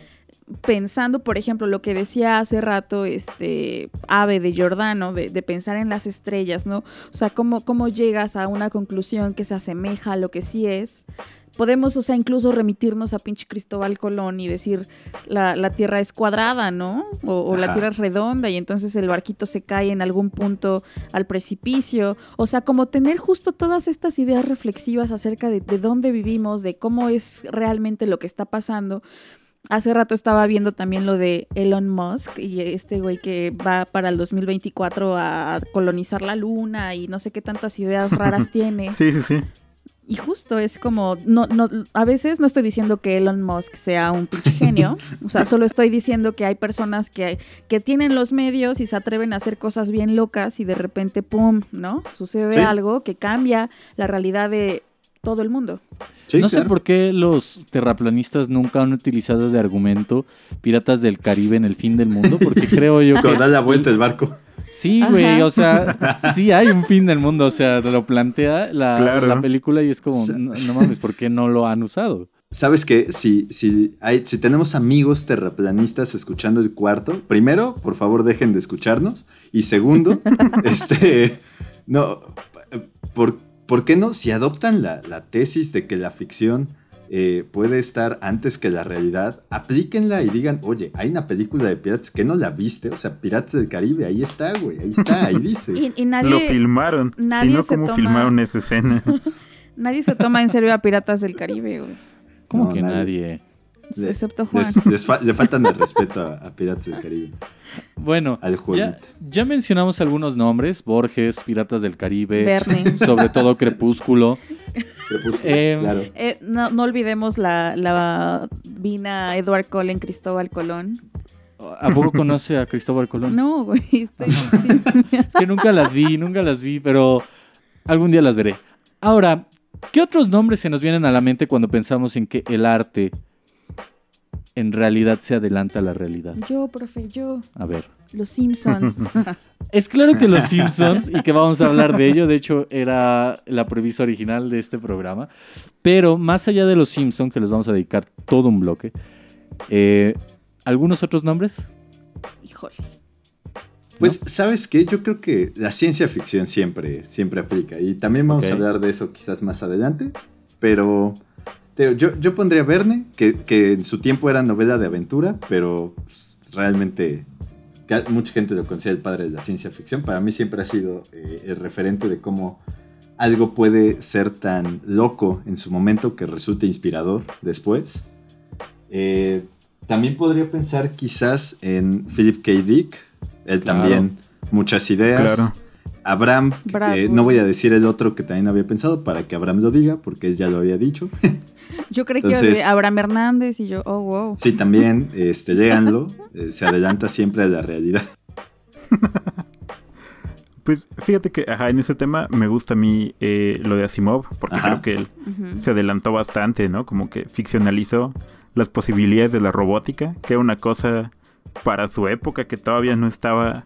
pensando, por ejemplo, lo que decía hace rato este Ave de Giordano, de, de pensar en las estrellas, ¿no? O sea, cómo, cómo llegas a una conclusión que se asemeja a lo que sí es. Podemos, o sea, incluso remitirnos a pinche Cristóbal Colón y decir la, la Tierra es cuadrada, ¿no? O, o la. Tierra es redonda y entonces el barquito se cae en algún punto al precipicio. O sea, como tener justo todas estas ideas reflexivas acerca de, de dónde vivimos, de cómo es realmente lo que está pasando. Hace rato estaba viendo también lo de Elon Musk y este güey que va para el 2024 a colonizar la luna y no sé qué tantas ideas (laughs) raras tiene. Sí, sí, sí. Y justo es como, no, no, a veces no estoy diciendo que Elon Musk sea un pinche genio, o sea, solo estoy diciendo que hay personas que, que tienen los medios y se atreven a hacer cosas bien locas y de repente, ¡pum!, ¿no? Sucede Sí. algo que cambia la realidad de todo el mundo. Sí, no sé por qué los terraplanistas nunca han utilizado de argumento Piratas del Caribe en el fin del mundo, porque (laughs) creo yo que Cuando da la vuelta el barco. sí, güey, o sea, sí hay un fin del mundo, o sea, lo plantea la, Claro. la película y es como, no, no mames, ¿por qué no lo han usado? ¿Sabes qué? Si, si, hay, si tenemos amigos terraplanistas escuchando el cuarto, primero, por favor, dejen de escucharnos. Y segundo, (laughs) este. No. ¿por, por qué no? Si adoptan la, la tesis de que la ficción eh, puede estar antes que la realidad, aplíquenla y digan, oye, hay una película de piratas que no la viste. O sea, Piratas del Caribe, ahí está, güey. Ahí está, ahí (laughs) dice. Y, y nadie, Lo filmaron. nadie Si no, se ¿cómo toma- filmaron esa escena? (laughs) (laughs) nadie se toma en serio a Piratas del Caribe, güey. ¿Cómo No, que nadie. nadie? Le- Excepto Juan. Les, les fa- le faltan el respeto a, a Piratas del Caribe, Bueno, al ya, ya mencionamos algunos nombres, Borges, Piratas del Caribe, Verne. (laughs) sobre todo Crepúsculo. Crepúsculo, Em, claro. Eh, no, no olvidemos la, la vina Edward Cullen, Cristóbal Colón. ¿A poco conoce a Cristóbal Colón? No, güey. estoy- Es que nunca las vi, nunca las vi, pero algún día las veré. Ahora, ¿qué otros nombres se nos vienen a la mente cuando pensamos en que el arte en realidad se adelanta a la realidad? yo, profe, yo. A ver. Los Simpsons. (laughs) Es claro que los Simpsons, y que vamos a hablar de ello, de hecho era la premisa original de este programa, pero más allá de los Simpsons, que les vamos a dedicar todo un bloque, eh, ¿algunos otros nombres? Híjole. Pues, ¿sabes qué? Yo creo que la ciencia ficción siempre, siempre aplica. Y también vamos a hablar de eso quizás más adelante. Pero yo, yo pondría Verne, que, que en su tiempo era novela de aventura, pero pues, realmente mucha gente lo considera el padre de la ciencia ficción. Para mí siempre ha sido eh, el referente de cómo algo puede ser tan loco en su momento que resulte inspirador después. Eh, también podría pensar quizás en Philip K. Dick. Él Claro. también, muchas ideas. Claro. Abraham, eh, no voy a decir el otro que también había pensado para que Abraham lo diga, porque él ya lo había dicho. (laughs) Yo creí que Entonces- iba a Abraham Hernández y yo, oh, wow. Sí, también, este, léanlo. eh, se adelanta siempre a la realidad. (laughs) Pues fíjate que ajá, en ese tema me gusta a mí eh, lo de Asimov, porque Ajá. creo que él se adelantó bastante, ¿no? Como que ficcionalizó las posibilidades de la robótica, que era una cosa para su época que todavía no estaba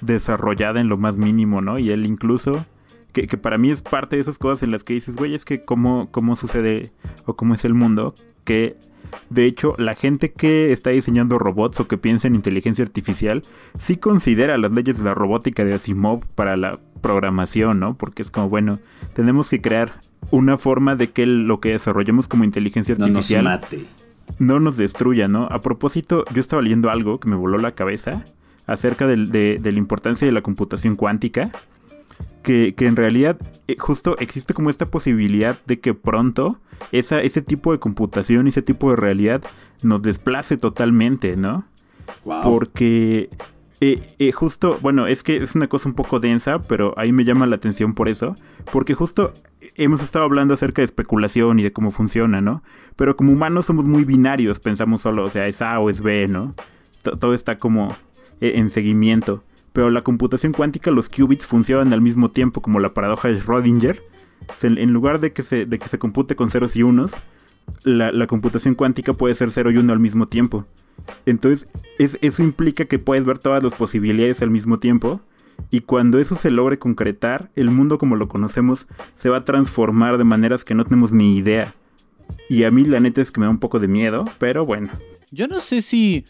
desarrollada en lo más mínimo, ¿no? Y él incluso, que, que para mí es parte de esas cosas en las que dices, güey, es que cómo, cómo sucede o cómo es el mundo, que de hecho la gente que está diseñando robots o que piensa en inteligencia artificial, sí considera las leyes de la robótica de Asimov para la programación, ¿no? Porque es como, bueno, tenemos que crear una forma de que lo que desarrollemos como inteligencia No nos artificial mate. no nos destruya, ¿no? A propósito, yo estaba leyendo algo que me voló la cabeza acerca del- de, de la importancia de la computación cuántica, que, que en realidad eh, justo existe como esta posibilidad de que pronto esa, ese tipo de computación, ese tipo de realidad nos desplace totalmente, ¿no? Wow. Porque eh, eh, justo, bueno, es que es una cosa un poco densa, pero ahí me llama la atención por eso. Porque justo hemos estado hablando acerca de especulación y de cómo funciona, ¿no? Pero como humanos somos muy binarios, pensamos solo, o sea, es A o es B, ¿no? To- todo está como eh, en seguimiento. Pero la computación cuántica, los qubits funcionan al mismo tiempo, como la paradoja de Schrödinger. En, lugar de que, se, de que se compute con ceros y unos, la, la computación cuántica puede ser 0 y 1 al mismo tiempo. Entonces, es- eso implica que puedes ver todas las posibilidades al mismo tiempo. Y cuando eso se logre concretar, el mundo como lo conocemos se va a transformar de maneras que no tenemos ni idea. Y a mí la neta es que me da un poco de miedo, pero bueno. Yo no sé si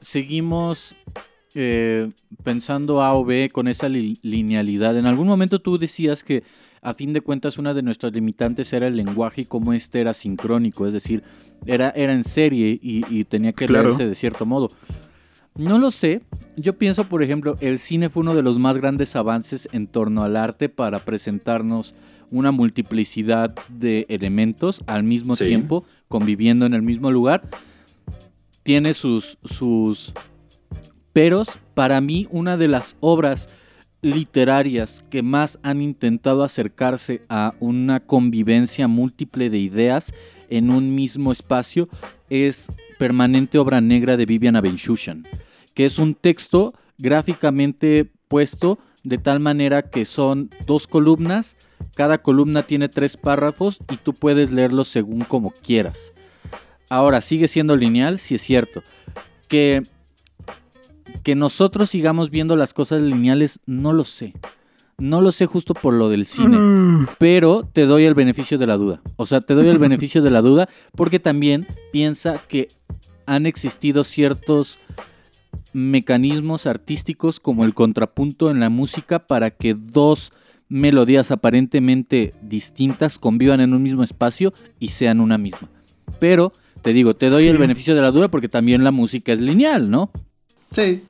seguimos eh, pensando A o B con esa li- linealidad. En algún momento tú decías que a fin de cuentas una de nuestras limitantes era el lenguaje y cómo este era sincrónico, es decir, era, era en serie y, y tenía que Claro. leerse de cierto modo. No lo sé. Yo pienso, por ejemplo, el cine fue uno de los más grandes avances en torno al arte para presentarnos una multiplicidad de elementos al mismo Sí. tiempo, conviviendo en el mismo lugar. Tiene sus, sus peros. Para mí, una de las obras literarias que más han intentado acercarse a una convivencia múltiple de ideas en un mismo espacio es Permanente Obra Negra de Viviana Benchushan, que es un texto gráficamente puesto de tal manera que son dos columnas, cada columna tiene tres párrafos y tú puedes leerlos según como quieras. Ahora, sigue siendo lineal, sí es cierto. Que, que nosotros sigamos viendo las cosas lineales, no lo sé. No lo sé justo por lo del cine Mm, pero te doy el beneficio de la duda. O sea, te doy el beneficio de la duda porque también piensa que han existido ciertos mecanismos artísticos como el contrapunto en la música para que dos melodías aparentemente distintas convivan en un mismo espacio y sean una misma. Pero te digo, te doy Sí. el beneficio de la duda porque también la música es lineal, ¿no? Sí.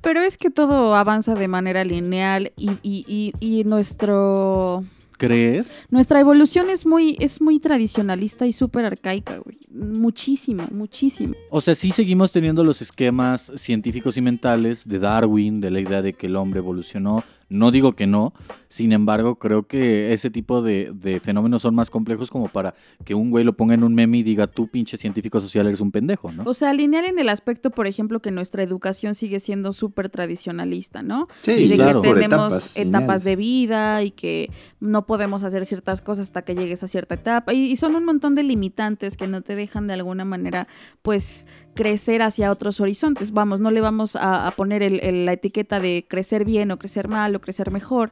Pero es que todo avanza de manera lineal y, y- y- y nuestro ¿Crees? nuestra evolución es muy es muy tradicionalista y súper arcaica, güey. Muchísimo, muchísimo. O sea, sí seguimos teniendo los esquemas científicos y mentales de Darwin, de la idea de que el hombre evolucionó. No digo que no, sin embargo, creo que ese tipo de, de fenómenos son más complejos como para que un güey lo ponga en un meme y diga, tú pinche científico social eres un pendejo, ¿no? O sea, lineal en el aspecto, por ejemplo, que nuestra educación sigue siendo súper tradicionalista, ¿no? Sí, y de claro. que por tenemos etapas. etapas, de vida y que no podemos hacer ciertas cosas hasta que llegues a cierta etapa. Y, y son un montón de limitantes que no te dejan de alguna manera, pues, crecer hacia otros horizontes. Vamos, no le vamos a, a poner el- el- la etiqueta de crecer bien o crecer mal o crecer mejor.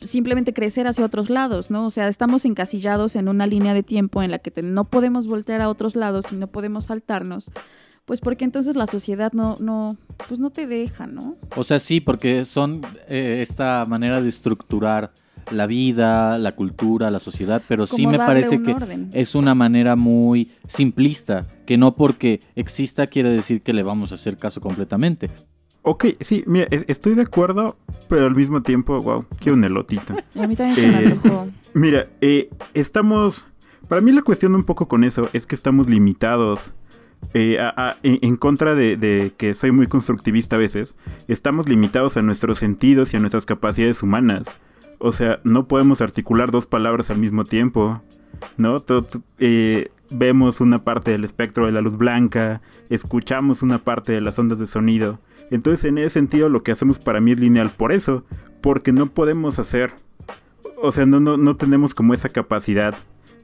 Simplemente crecer hacia otros lados, ¿no? O sea, estamos encasillados en una línea de tiempo en la que te- no podemos voltear a otros lados y no podemos saltarnos. Pues porque entonces la sociedad no, no, pues no te deja, ¿no? O sea, sí, porque son eh, esta manera de estructurar la vida, la cultura, la sociedad, pero sí me parece que orden. es una manera muy simplista, que no porque exista quiere decir que le vamos a hacer caso completamente. Ok, sí, mira, es- estoy de acuerdo, pero al mismo tiempo, wow, quiero un elotito. A mí también se me Eh, antojó. Mira, eh, estamos... Para mí la cuestión un poco con eso es que estamos limitados eh, a- a- en en contra de, de que soy muy constructivista a veces, estamos limitados a nuestros sentidos y a nuestras capacidades humanas. O sea, no podemos articular dos palabras al mismo tiempo, ¿no? Eh, vemos una parte del espectro de la luz blanca, escuchamos una parte de las ondas de sonido. Entonces, en ese sentido, lo que hacemos para mí es lineal. Por eso, porque no podemos hacer, o sea, no, no, no tenemos como esa capacidad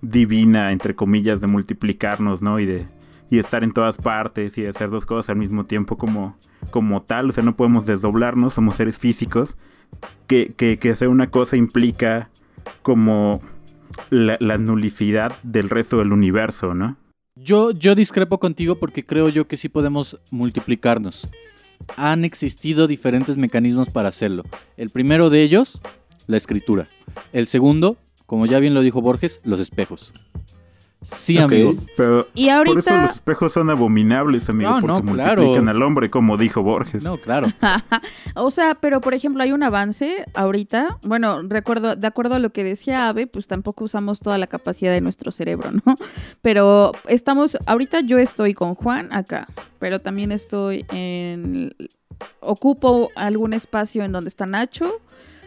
divina, entre comillas, de multiplicarnos, ¿no? Y de y estar en todas partes y de hacer dos cosas al mismo tiempo como, como tal. O sea, no podemos desdoblarnos, somos seres físicos. Que, que, que hacer una cosa implica como la, la nulicidad del resto del universo, ¿no? Yo, yo discrepo contigo porque creo yo que sí podemos multiplicarnos. Han existido diferentes mecanismos para hacerlo. El primero de ellos, la escritura. El segundo, como ya bien lo dijo Borges, los espejos. Sí, Ok. amigo. Pero Y por eso ahorita, los espejos son abominables, amigo, No, porque no, claro. multiplican al hombre, como dijo Borges. No, claro. (laughs) o sea, pero por ejemplo hay un avance ahorita, bueno, recuerdo, de acuerdo a lo que decía Ave, pues tampoco usamos toda la capacidad de nuestro cerebro, ¿no? (laughs) Pero estamos, ahorita yo estoy con Juan acá, pero también estoy en, ocupo algún espacio en donde está Nacho,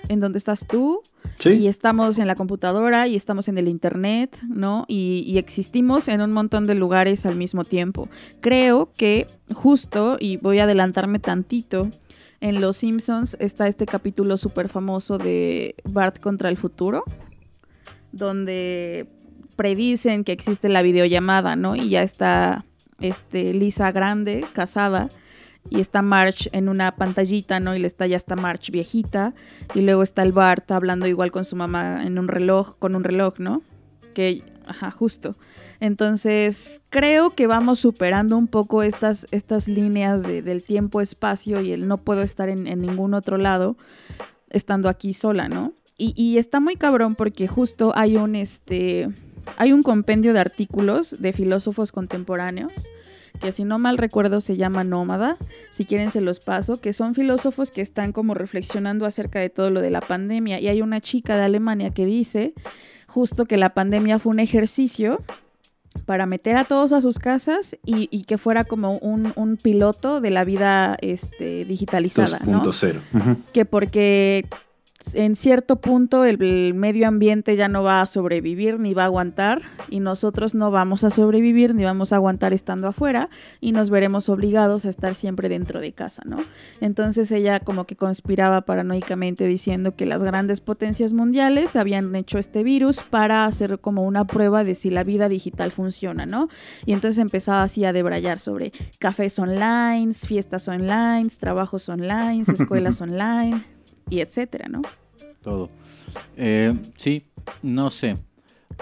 en donde estás tú, y estamos en la computadora y estamos en el internet, ¿no? Y, y existimos en un montón de lugares al mismo tiempo. Creo que justo, y voy a adelantarme tantito, en Los Simpsons está este capítulo súper famoso de Bart contra el futuro, donde predicen que existe la videollamada, ¿no? Y ya está este, Lisa grande, casada, y está Marge en una pantallita, ¿no? Y le está ya está Marge viejita, y luego está el Bart hablando igual con su mamá en un reloj, con un reloj, ¿no? Que, ajá, justo. Entonces, creo que vamos superando un poco estas, estas líneas de- del tiempo-espacio y el no puedo estar en, en ningún otro lado estando aquí sola, ¿no? Y, y está muy cabrón porque justo hay un, este, hay un compendio de artículos de filósofos contemporáneos que si no mal recuerdo se llama Nómada, si quieren se los paso, que son filósofos que están como reflexionando acerca de todo lo de la pandemia. Y hay una chica de Alemania que dice justo que la pandemia fue un ejercicio para meter a todos a sus casas y, y que fuera como un, un piloto de la vida este, digitalizada, ¿no? 2.0. Ujú. que porque en cierto punto el, el medio ambiente ya no va a sobrevivir ni va a aguantar y nosotros no vamos a sobrevivir ni vamos a aguantar estando afuera y nos veremos obligados a estar siempre dentro de casa, ¿no? Entonces ella como que conspiraba paranoicamente diciendo que las grandes potencias mundiales habían hecho este virus para hacer como una prueba de si la vida digital funciona, ¿no? Y entonces empezaba así a debrayar sobre cafés online, fiestas online, trabajos online, (laughs) escuelas online y etcétera, ¿no? Todo. Eh, sí, no sé.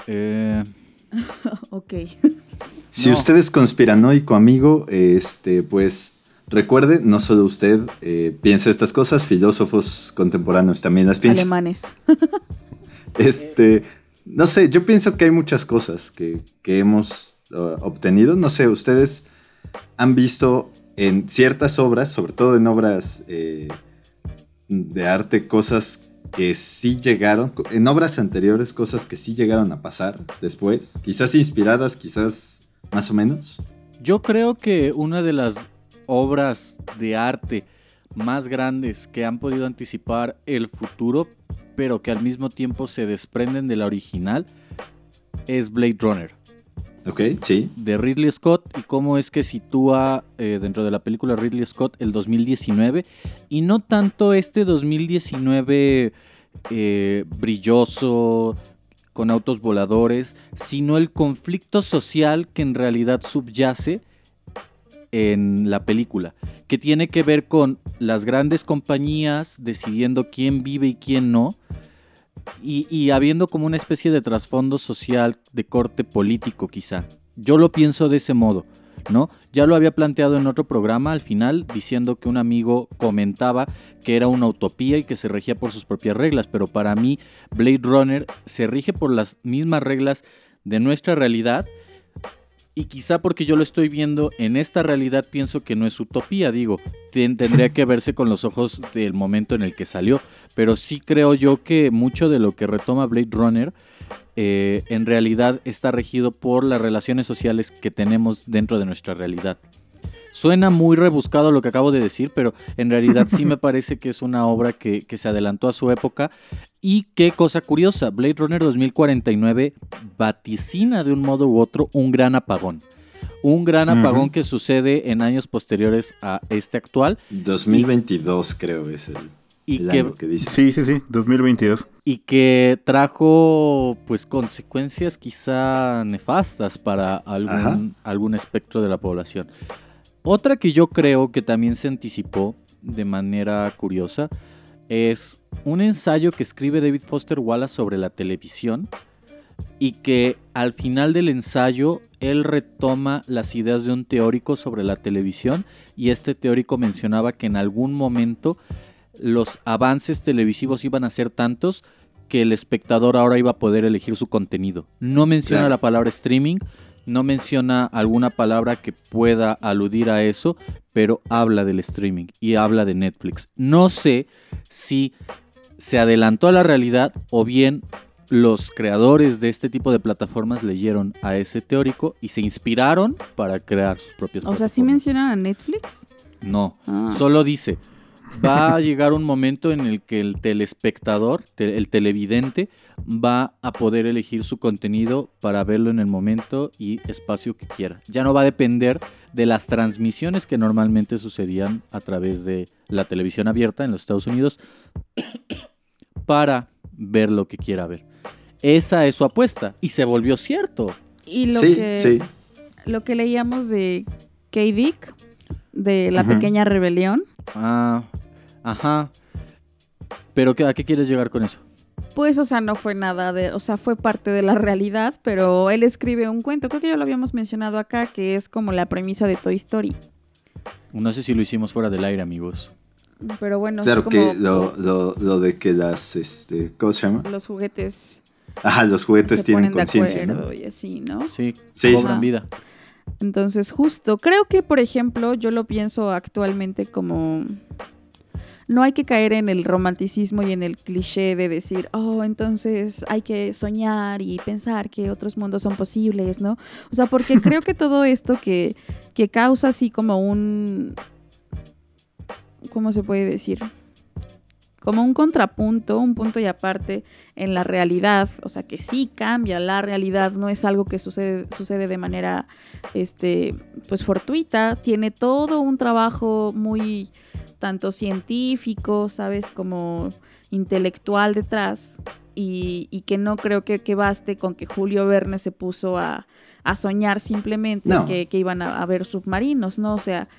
Eh, (laughs) ok. Si No. usted es conspiranoico, amigo, este, pues recuerde, no solo usted eh, piensa estas cosas, filósofos contemporáneos también las piensan. Alemanes. (laughs) Este, no sé, yo pienso que hay muchas cosas que, que hemos uh, obtenido. No sé, ustedes han visto en ciertas obras, sobre todo en obras eh, de arte, cosas que sí llegaron, en obras anteriores, cosas que sí llegaron a pasar después, quizás inspiradas, quizás más o menos. Yo creo que una de las obras de arte más grandes que han podido anticipar el futuro, pero que al mismo tiempo se desprenden de la original, es Blade Runner, Ok, sí. de Ridley Scott, y cómo es que sitúa eh, dentro de la película Ridley Scott el 2019, y no tanto este 2019 eh, brilloso, con autos voladores, sino el conflicto social que en realidad subyace en la película, que tiene que ver con las grandes compañías decidiendo quién vive y quién no, y, habiendo como una especie de trasfondo social de corte político quizá. Yo lo pienso de ese modo, ¿no? Ya lo había planteado en otro programa al final, diciendo que un amigo comentaba que era una utopía y que se regía por sus propias reglas, pero para mí Blade Runner se rige por las mismas reglas de nuestra realidad Y quizá porque yo lo estoy viendo en esta realidad pienso que no es utopía, digo, ten- tendría que verse con los ojos del momento en el que salió, pero sí creo yo que mucho de lo que retoma Blade Runner eh, en realidad está regido por las relaciones sociales que tenemos dentro de nuestra realidad. Suena muy rebuscado lo que acabo de decir, pero en realidad sí me (laughs) parece que es una obra que, que se adelantó a su época. Y qué cosa curiosa, Blade Runner 2049 vaticina de un modo u otro un gran apagón. Un gran apagón que sucede en años posteriores a este actual 2022 creo es el, y el que, año que dice. Sí, sí, sí, 2022. y que trajo pues consecuencias quizá nefastas para algún, Ajá. algún espectro de la población. Otra que yo creo que también se anticipó de manera curiosa es un ensayo que escribe David Foster Wallace sobre la televisión y que al final del ensayo él retoma las ideas de un teórico sobre la televisión y este teórico mencionaba que en algún momento los avances televisivos iban a ser tantos que el espectador ahora iba a poder elegir su contenido. No menciona Claro. la palabra streaming, no menciona alguna palabra que pueda aludir a eso, pero habla del streaming y habla de Netflix. No sé si se adelantó a la realidad o bien los creadores de este tipo de plataformas leyeron a ese teórico y se inspiraron para crear sus propias O sea, ¿sí plataformas. mencionan a Netflix? No, Ah. Solo dice, va a (laughs) llegar un momento en el que el telespectador, te- el televidente, va a poder elegir su contenido para verlo en el momento y espacio que quiera. Ya no va a depender de las transmisiones que normalmente sucedían a través de la televisión abierta en los Estados Unidos (coughs) para ver lo que quiera ver. Esa es su apuesta y se volvió cierto. Y lo sí, que sí. lo que leíamos de K-Dick, de La. Pequeña Rebelión, Ah, ajá. Pero ¿qué- ¿a qué quieres llegar con eso? pues, o sea, no fue nada de, o sea, fue parte de la realidad, pero él escribe un cuento, creo que ya lo habíamos mencionado acá, que es como la premisa de Toy Story. No sé si lo hicimos fuera del aire, amigos. Pero bueno, Claro es que como lo, lo, lo de que las, este, ¿cómo se llama? los juguetes Ajá, los juguetes se tienen conciencia, ¿no? acuerdo y así, ¿no? Sí, Sí. cobran Ajá. vida. Entonces, justo, creo que, por ejemplo, yo lo pienso actualmente como... No hay que caer en el romanticismo y en el cliché de decir, oh, entonces hay que soñar y pensar que otros mundos son posibles, ¿no? O sea, porque (laughs) creo que todo esto que, que causa así como un... ¿Cómo se puede decir? Como un contrapunto, un punto y aparte en la realidad, o sea, que sí cambia la realidad, no es algo que sucede, sucede de manera este, pues fortuita, tiene todo un trabajo muy tanto científico, sabes, como intelectual detrás, y, y que no creo que, que baste con que Julio Verne se puso a, a soñar simplemente No. que, que iban a, ver submarinos, ¿no? O sea,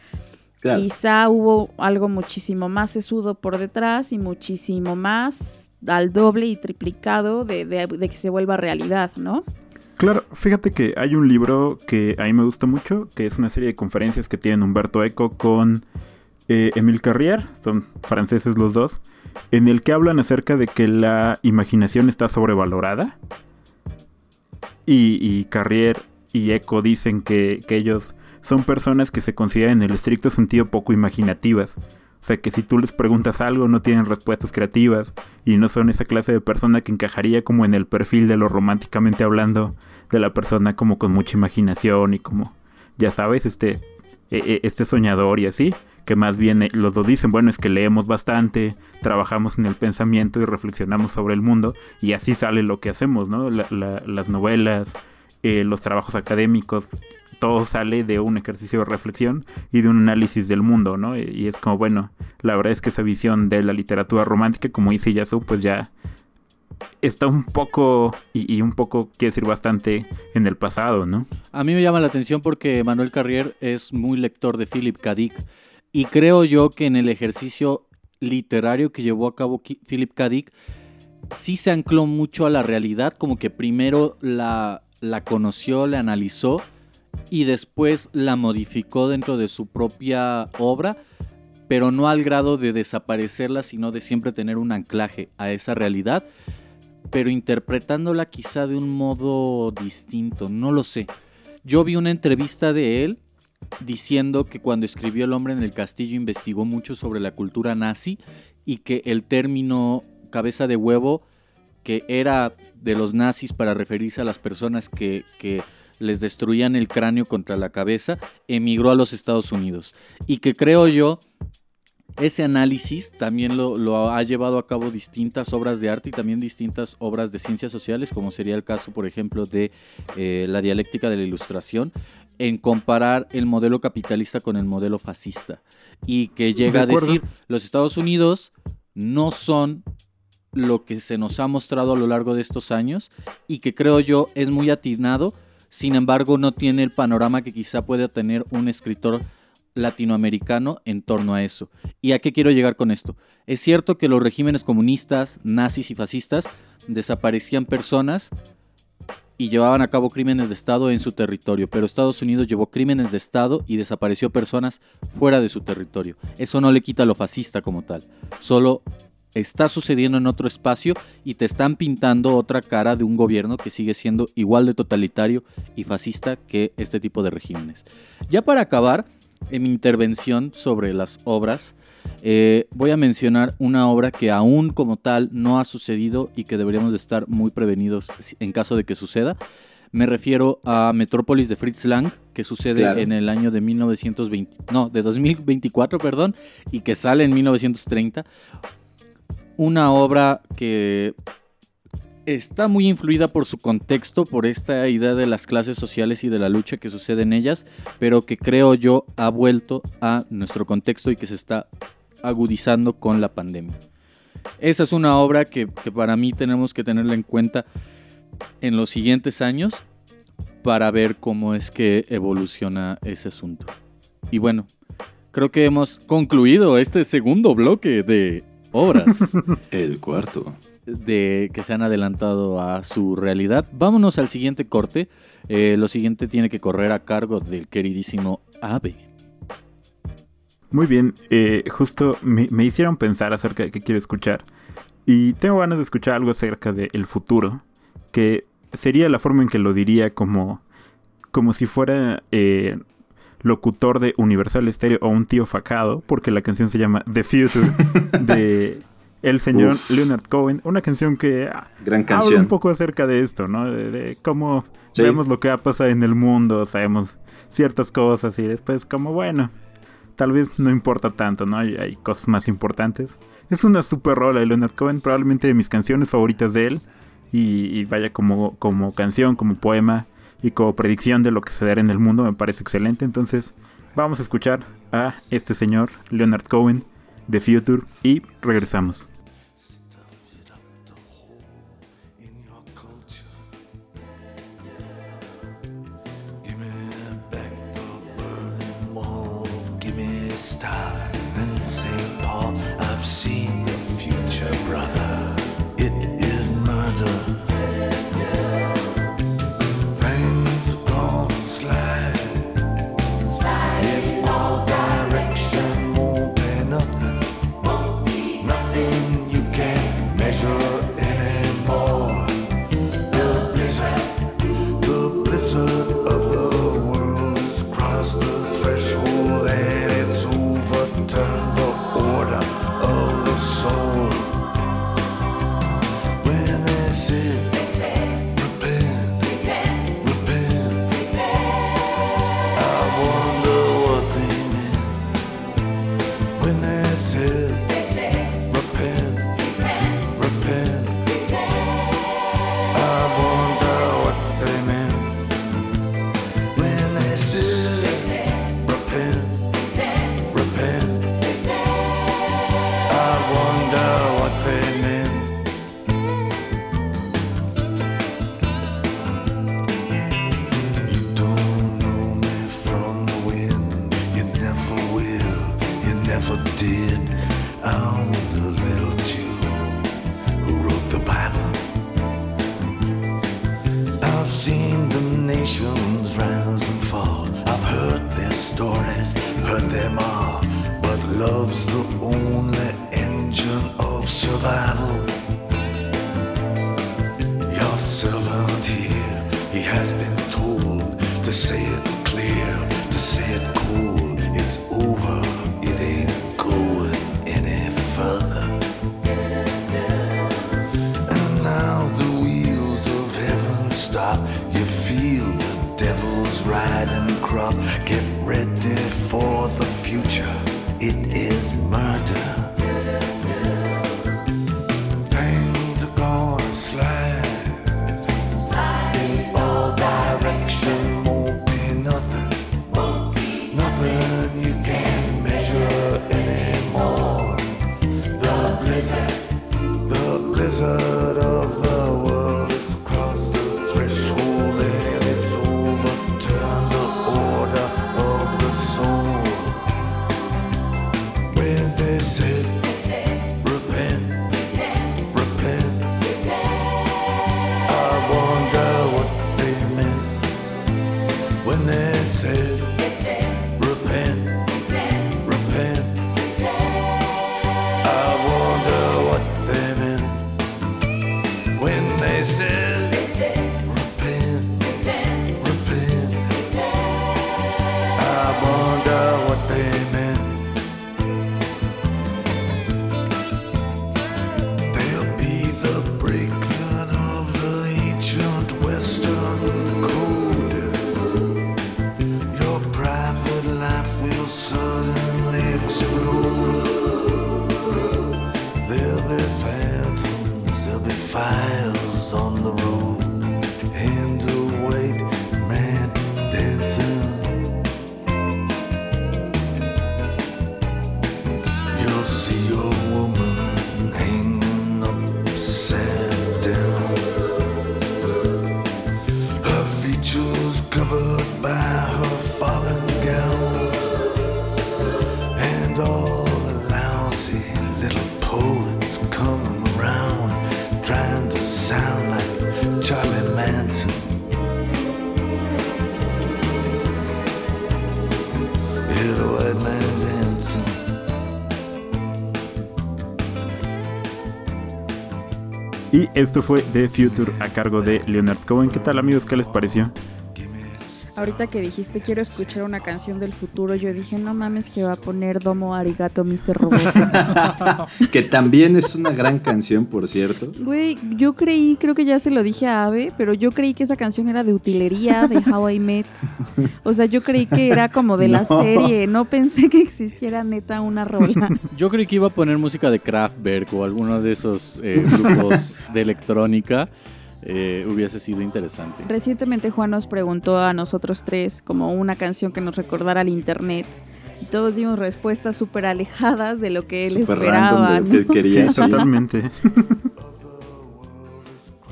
Claro. quizá hubo algo muchísimo más sesudo por detrás y muchísimo más al doble y triplicado de, de- de que se vuelva realidad, ¿no? Claro, fíjate que hay un libro que a mí me gusta mucho, que es una serie de conferencias que tienen Humberto Eco con eh, Emile Carrier, son franceses los dos, en el que hablan acerca de que la imaginación está sobrevalorada. Y, y Carrier y Eco dicen que, que ellos son personas que se consideran en el estricto sentido poco imaginativas. O sea que si tú les preguntas algo no tienen respuestas creativas y no son esa clase de persona que encajaría como en el perfil de lo románticamente hablando de la persona como con mucha imaginación y como, ya sabes, este, eh, eh, este soñador y así, que más bien eh, los dos dicen, bueno, es que leemos bastante, trabajamos en el pensamiento y reflexionamos sobre el mundo y así sale lo que hacemos, ¿no? La- la- las novelas, eh, los trabajos académicos, todo sale de un ejercicio de reflexión y de un análisis del mundo, ¿no? Y, es como, bueno, la verdad es que esa visión de la literatura romántica, como dice Yasu, pues ya está un poco, y, un poco, quiero decir, bastante en el pasado, ¿no? A mí me llama la atención porque Manuel Carrier es muy lector de Philip K. Y creo yo que en el ejercicio literario que llevó a cabo Philip K. Sí se ancló mucho a la realidad, como que primero la, la conoció, la analizó y después la modificó dentro de su propia obra, pero no al grado de desaparecerla, sino de siempre tener un anclaje a esa realidad, pero interpretándola quizá de un modo distinto, no lo sé. Yo vi una entrevista de él diciendo que cuando escribió El hombre en el castillo investigó mucho sobre la cultura nazi y que el término cabeza de huevo, que era de los nazis para referirse a las personas que, que les destruían el cráneo contra la cabeza, emigró a los Estados Unidos. Y que creo yo, ese análisis también lo, lo ha llevado a cabo distintas obras de arte y también distintas obras de ciencias sociales, como sería el caso, por ejemplo, de eh, la dialéctica de la ilustración, en comparar el modelo capitalista con el modelo fascista. Y que llega a De decir, los Estados Unidos no son lo que se nos ha mostrado a lo largo de estos años y que creo yo es muy atinado, sin embargo no tiene el panorama que quizá pueda tener un escritor latinoamericano en torno a eso. ¿Y a qué quiero llegar con esto? Es cierto que los regímenes comunistas, nazis y fascistas desaparecían personas y llevaban a cabo crímenes de Estado en su territorio, pero Estados Unidos llevó crímenes de Estado y desapareció personas fuera de su territorio. Eso no le quita lo fascista como tal, solo está sucediendo en otro espacio y te están pintando otra cara de un gobierno que sigue siendo igual de totalitario y fascista que este tipo de regímenes. Ya para acabar, en mi intervención sobre las obras, eh, voy a mencionar una obra que aún como tal no ha sucedido y que deberíamos de estar muy prevenidos en caso de que suceda. Me refiero a Metrópolis de Fritz Lang, que sucede Claro. en el año de 1920, no, de 2024, perdón, y que sale en 1930. Una obra que está muy influida por su contexto, por esta idea de las clases sociales y de la lucha que sucede en ellas, pero que creo yo ha vuelto a nuestro contexto y que se está agudizando con la pandemia. Esa es una obra que, para mí tenemos que tenerla en cuenta en los siguientes años para ver cómo es que evoluciona ese asunto. Y bueno, creo que hemos concluido este segundo bloque de obras (laughs) El cuarto. de que se han adelantado a su realidad. Vámonos al siguiente corte. Eh, lo siguiente tiene que correr a cargo del queridísimo Ave. Muy bien, eh, justo me, me hicieron pensar acerca de qué quiero escuchar. Y tengo ganas de escuchar algo acerca del futuro, que sería la forma en que lo diría como, como si fuera eh, locutor de Universal Stereo o un tío facado, porque la canción se llama The Future de (laughs) el señor Uf. Leonard Cohen, una canción que Gran habla canción. un poco acerca de esto, ¿no? De, de cómo Sí. vemos lo que va a pasar en el mundo, sabemos ciertas cosas y después como, bueno, tal vez no importa tanto, ¿no? Hay, hay cosas más importantes. Es una super rola de Leonard Cohen, probablemente de mis canciones favoritas de él. Y, y vaya como, como canción, como poema y como predicción de lo que sucederá en el mundo, me parece excelente. Entonces, vamos a escuchar a este señor, Leonard Cohen, The Future, y regresamos. Esto fue The Future a cargo de Leonard Cohen. ¿Qué tal amigos? ¿Qué les pareció? Ahorita que dijiste quiero escuchar una canción del futuro, yo dije, no mames que va a poner Domo Arigato Mr. Robot. (laughs) que también es una gran canción, por cierto. Güey, yo creí, creo que ya se lo dije a Ave, pero yo creí que esa canción era de utilería, de How I Met. O sea, yo creí que era como de la (laughs) No. serie, no pensé que existiera neta una rola. (laughs) Yo creí que iba a poner música de Kraftwerk o alguno de esos eh, grupos de electrónica. Eh, hubiese sido interesante. Recientemente Juan nos preguntó a nosotros tres como una canción que nos recordara al internet. Y todos dimos respuestas súper alejadas de lo que él esperaba. que quería. Sí. Totalmente.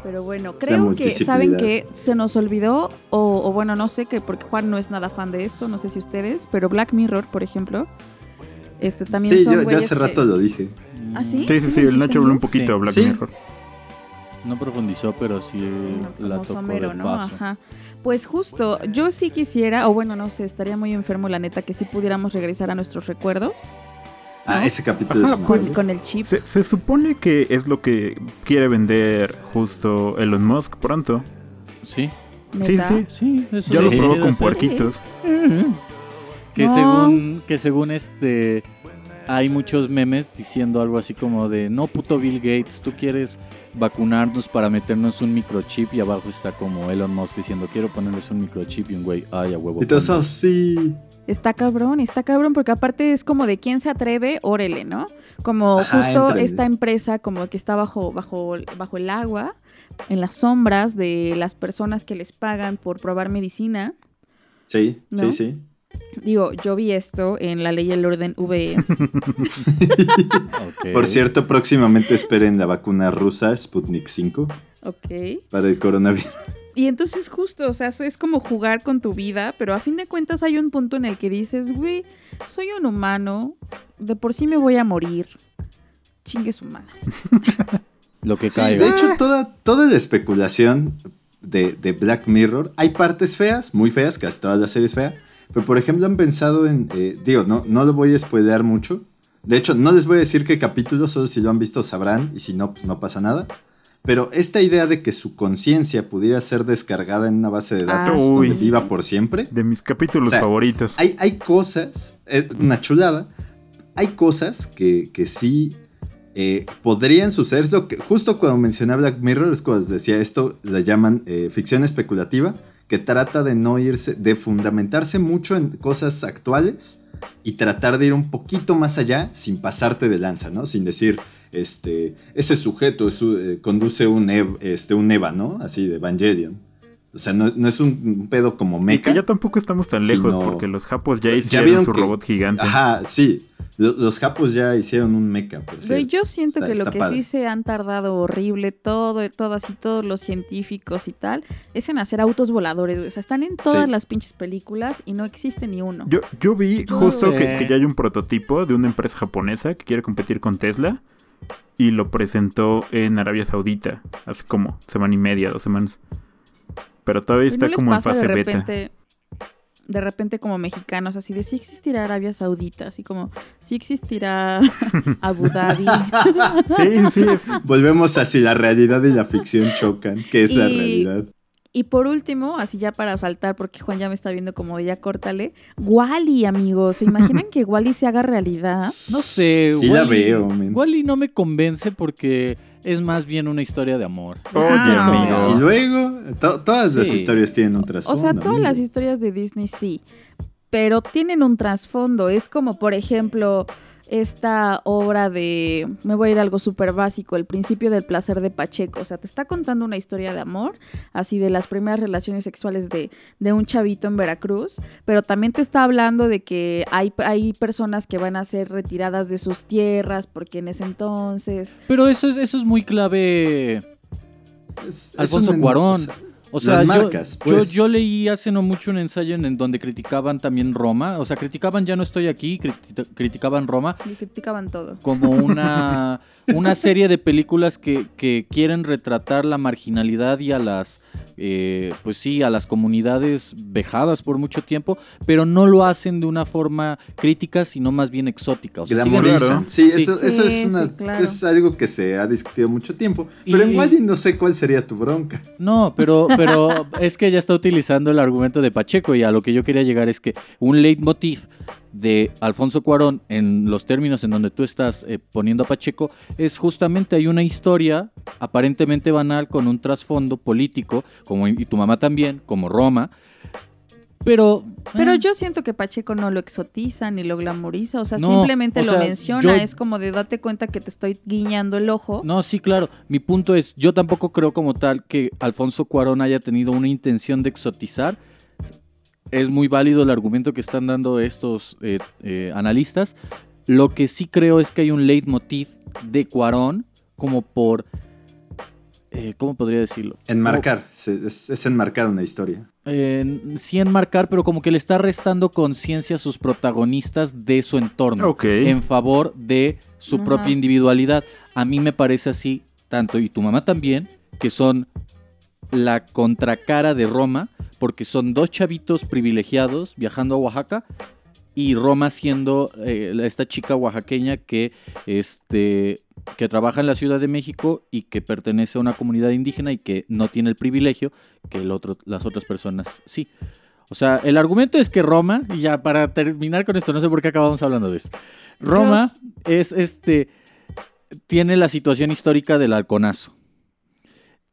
Pero bueno, creo que. ¿saben que Se nos olvidó, o, o bueno, no sé, que porque Juan no es nada fan de esto, no sé si ustedes, pero Black Mirror, por ejemplo, este también Sí, son yo, yo hace que- rato lo dije. ¿Ah, sí? Sí, sí, sí. El Nacho habló un poquito de Black Sí. Mirror. No profundizó, pero sí la tocó somero, de ¿no? paso. Ajá. Pues justo, yo sí quisiera, o bueno, no sé, estaría muy enfermo la neta que sí pudiéramos regresar a nuestros recuerdos Ah, ¿No? ese capítulo Ajá, es con, con el chip. Se, se supone que es lo que quiere vender justo Elon Musk pronto. Sí, Sí, neta. sí. sí, eso Ya lo probó con puerquitos. (laughs) Que No. según, que según este hay muchos memes diciendo algo así como de no puto Bill Gates, tú quieres vacunarnos para meternos un microchip y abajo está como Elon Musk diciendo quiero ponerles un microchip y un güey, ay a huevo. Y todos, ponlo". oh, sí. Está cabrón, está cabrón, porque aparte es como de quién se atreve, órele, ¿no? Como Ajá, justo esta empresa como que está bajo, bajo, bajo el agua, en las sombras de las personas que les pagan por probar medicina. Sí, ¿No? sí, sí. Digo, yo vi esto en la ley y el orden VE. (laughs) Por cierto, próximamente esperen la vacuna rusa Sputnik 5 ok. para el coronavirus. Y entonces justo, o sea, es como jugar con tu vida, pero a fin de cuentas hay un punto en el que dices, güey, soy un humano, de por sí me voy a morir. Chingue su madre. (laughs) Lo que Sí, caiga. de hecho, toda, toda la especulación de, de Black Mirror, hay partes feas, muy feas, casi toda la serie es fea, pero por ejemplo han pensado en, eh, digo, no, no lo voy a spoilear mucho, de hecho no les voy a decir qué capítulo, solo si lo han visto sabrán, y si no, pues no pasa nada, pero esta idea de que su conciencia pudiera ser descargada en una base de datos Ah, donde viva por siempre, De mis capítulos O sea, favoritos. hay, hay cosas, es una chulada, hay cosas que, que sí eh, podrían suceder. Justo cuando mencioné Black Mirror, es cuando les decía esto, la llaman eh, ficción especulativa, que trata de no irse, de fundamentarse mucho en cosas actuales y tratar de ir un poquito más allá sin pasarte de lanza, ¿no? Sin decir, este, ese sujeto es, eh, conduce un, este, un Eva, ¿no? Así de Evangelion. O sea, no, no es un, pedo como Y mecha. que ya tampoco estamos tan lejos sino- porque los japos ya Ya hicieron vieron su que- robot gigante. Ajá, sí. Lo- Los japos ya hicieron un mecha, por Güey, cierto. yo siento Está- que lo que padre. sí se han tardado horrible, todo, todas y todos los científicos y tal, es en hacer autos voladores. O sea, están en todas Sí. las pinches películas y no existe ni uno. Yo, yo vi justo que, que ya hay un prototipo de una empresa japonesa que quiere competir con Tesla y lo presentó en Arabia Saudita hace como semana y media, dos semanas. Pero todavía Güey, está ¿no les como en fase de beta. repente, de repente como mexicanos, así de sí existirá Arabia Saudita, así como sí existirá (laughs) Abu Dhabi. Sí, sí, Volvemos a si la realidad y la ficción chocan, que es la realidad. Y por último, así ya para saltar, porque Juan ya me está viendo como de ya córtale, Wally, amigos. ¿Se imaginan que Wally se haga realidad? No sé, Sí la Wall-E- veo, men. Wall-E no me convence porque es más bien una historia de amor. Oye, Ah. Y luego, to- todas las historias tienen un O trasfondo. sea, todas amigo. las historias de Disney sí, pero tienen un trasfondo. Es como, por ejemplo, esta obra de, me voy a ir a algo súper básico, El principio del placer de Pacheco. O sea, te está contando una historia de amor, así de las primeras relaciones sexuales de, de un chavito en Veracruz, pero también te está hablando de que hay, hay personas que van a ser retiradas de sus tierras porque en ese entonces... Pero eso es, eso es muy clave. Es- es Alfonso un- Cuarón. O sea, Las marcas, yo, pues. yo, leí hace no mucho un ensayo en, en donde criticaban también Roma. O sea, criticaban Ya no estoy aquí, criti- criticaban Roma y criticaban todo. como una, una serie de películas que, que quieren retratar la marginalidad y a las, eh, pues sí, a las comunidades vejadas por mucho tiempo, pero no lo hacen de una forma crítica, sino más bien exótica. O sea, siguen- Glamorizan. Sí, Sí. Eso, es, una, sí, claro. es algo que se ha discutido mucho tiempo. Pero Y- en Wally no sé cuál sería tu bronca. No, pero, pero es que ella está utilizando el argumento de Pacheco y a lo que yo quería llegar es que un leitmotiv de Alfonso Cuarón en los términos en donde tú estás eh, poniendo a Pacheco es justamente hay una historia aparentemente banal con un trasfondo político, como y tu mamá también, como Roma, pero... Pero eh, yo siento que Pacheco no lo exotiza ni lo glamoriza, o sea, No, simplemente o lo menciona, yo- es como de date cuenta que te estoy guiñando el ojo. No, sí, claro. Mi punto es, yo tampoco creo como tal que Alfonso Cuarón haya tenido una intención de exotizar. Es muy válido el argumento que están dando estos eh, eh, analistas. Lo que sí creo es que hay un leitmotiv de Cuarón como por... eh, ¿Cómo podría decirlo? Enmarcar. Es, es enmarcar una historia. Eh, sí enmarcar, pero como que le está restando conciencia a sus protagonistas de su entorno Ok. en favor de su Ajá. propia individualidad. A mí me parece así, tanto y tu mamá también, que son la contracara de Roma, porque son dos chavitos privilegiados viajando a Oaxaca y Roma siendo eh, esta chica oaxaqueña que, este, que trabaja en la Ciudad de México y que pertenece a una comunidad indígena y que no tiene el privilegio que el otro, las otras personas sí. O sea, el argumento es que Roma, y ya para terminar con esto, no sé por qué acabamos hablando de esto. Roma es este. Tiene la situación histórica del halconazo.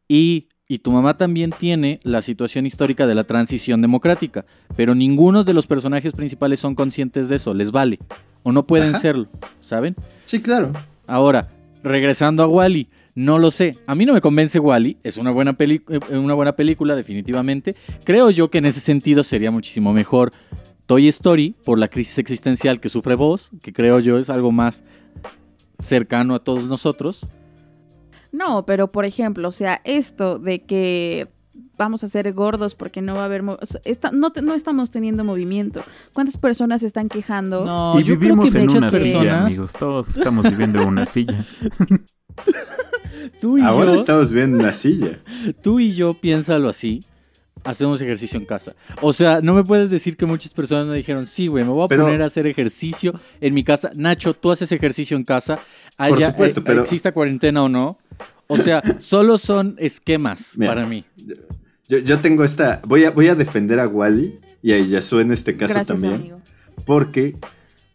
Y, y tu mamá también tiene la situación histórica de la transición democrática. Pero ninguno de los personajes principales son conscientes de eso, les vale. O no pueden Ajá. serlo, ¿saben? Sí, claro. Ahora, regresando a Wally, no lo sé. A mí no me convence Wally. Es una buena, peli- eh, una buena película, definitivamente. Creo yo que en ese sentido sería muchísimo mejor Toy Story por la crisis existencial que sufre vos, que creo yo es algo más cercano a todos nosotros. No, pero por ejemplo, o sea, esto de que vamos a ser gordos porque no va a haber... o sea, no, te- no estamos teniendo movimiento. ¿Cuántas personas se están quejando? No, y yo creo vivimos que en muchas una silla, personas. amigos. Todos estamos viviendo en una silla. (laughs) Tú y, Ahora yo, estamos viendo una silla. tú y yo piénsalo así. Hacemos ejercicio en casa. O sea, no me puedes decir que muchas personas me dijeron, sí, güey, me voy a Pero- poner a hacer ejercicio en mi casa. Nacho, tú haces ejercicio en casa. Por Haya- supuesto, eh, pero- Exista cuarentena o no. O sea, solo son esquemas Mira. para mí. Yo, yo tengo esta. Voy a, voy a defender a Wally y a Yasu en este caso Gracias, también. amigo. Porque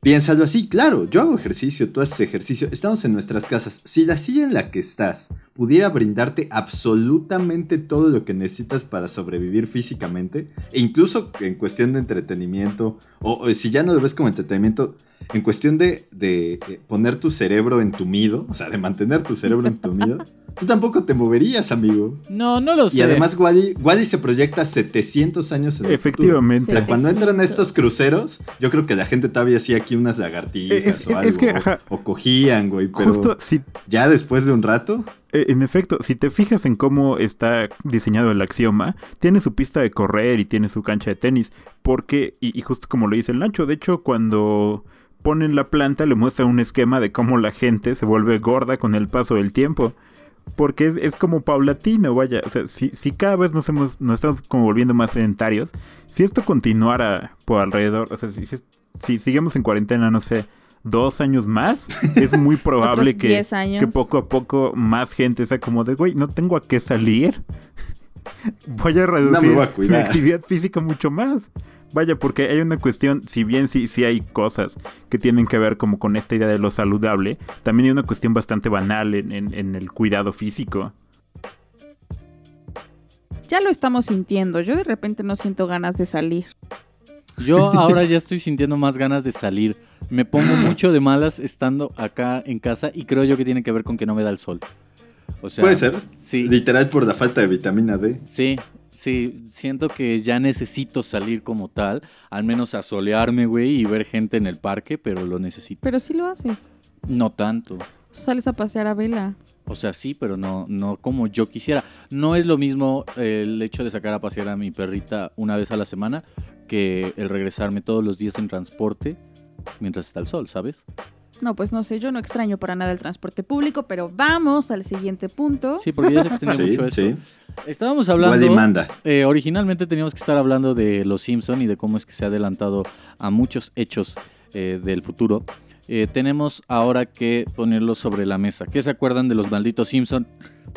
Piénsalo así, claro, yo hago ejercicio, tú haces ejercicio, estamos en nuestras casas. Si la silla en la que estás pudiera brindarte absolutamente todo lo que necesitas para sobrevivir físicamente, e incluso en cuestión de entretenimiento, o, o si ya no lo ves como entretenimiento, en cuestión de, de, poner tu cerebro entumido, o sea, de mantener tu cerebro entumido, (laughs) tú tampoco te moverías, amigo. No, no lo sé. Y además Wally, Wally se proyecta 700 años en el futuro. Efectivamente. O sea, cuando entran a 700. estos cruceros, yo creo que la gente todavía hacía aquí unas lagartijas Es- o es algo. que, o- ajá. o, cogían, güey. Pero Justo, si, ya después de un rato, eh, en efecto, si te fijas en cómo está diseñado el axioma, tiene su pista de correr y tiene su cancha de tenis. Porque, y, y justo como lo dice el Nacho, de hecho, cuando ponen la planta, le muestra un esquema de cómo la gente se vuelve gorda con el paso del tiempo. Porque es, es como paulatino, vaya. O sea, si, si cada vez nos, hemos, nos estamos como volviendo más sedentarios, si esto continuara por alrededor, o sea, si, si, si seguimos en cuarentena, no sé, dos años más, es muy (laughs) probable que, 10 años. que poco a poco más gente sea como de, güey, no tengo a qué salir. Voy a reducir voy a mi cuidar". actividad física mucho más. Vaya, porque hay una cuestión, si bien sí, sí hay cosas que tienen que ver como con esta idea de lo saludable, también hay una cuestión bastante banal en, en- en el cuidado físico. Ya lo estamos sintiendo. Yo de repente no siento ganas de salir. Yo ahora ya estoy sintiendo más ganas de salir. Me pongo mucho de malas estando acá en casa y creo yo que tiene que ver con que no me da el sol. O sea, puede ser. Sí, Literal por la falta de vitamina D. sí, sí. Siento que ya necesito salir como tal. Al menos a solearme, güey, y ver gente en el parque, pero lo necesito. Pero sí lo haces. No tanto. Sales a pasear a vela. O sea, sí, pero no, no como yo quisiera. No es lo mismo el hecho de sacar a pasear a mi perrita una vez a la semana que el regresarme todos los días en transporte mientras está el sol, ¿sabes? No, pues no sé, yo no extraño para nada el transporte público, pero vamos al siguiente punto. Sí, porque ya se extendió (laughs) Sí, mucho eso. sí. Estábamos hablando. manda. eh, originalmente teníamos que estar hablando de Los Simpson y de cómo es que se ha adelantado a muchos hechos eh, del futuro. Eh, tenemos ahora que ponerlo sobre la mesa. ¿Qué se acuerdan de los malditos Simpson?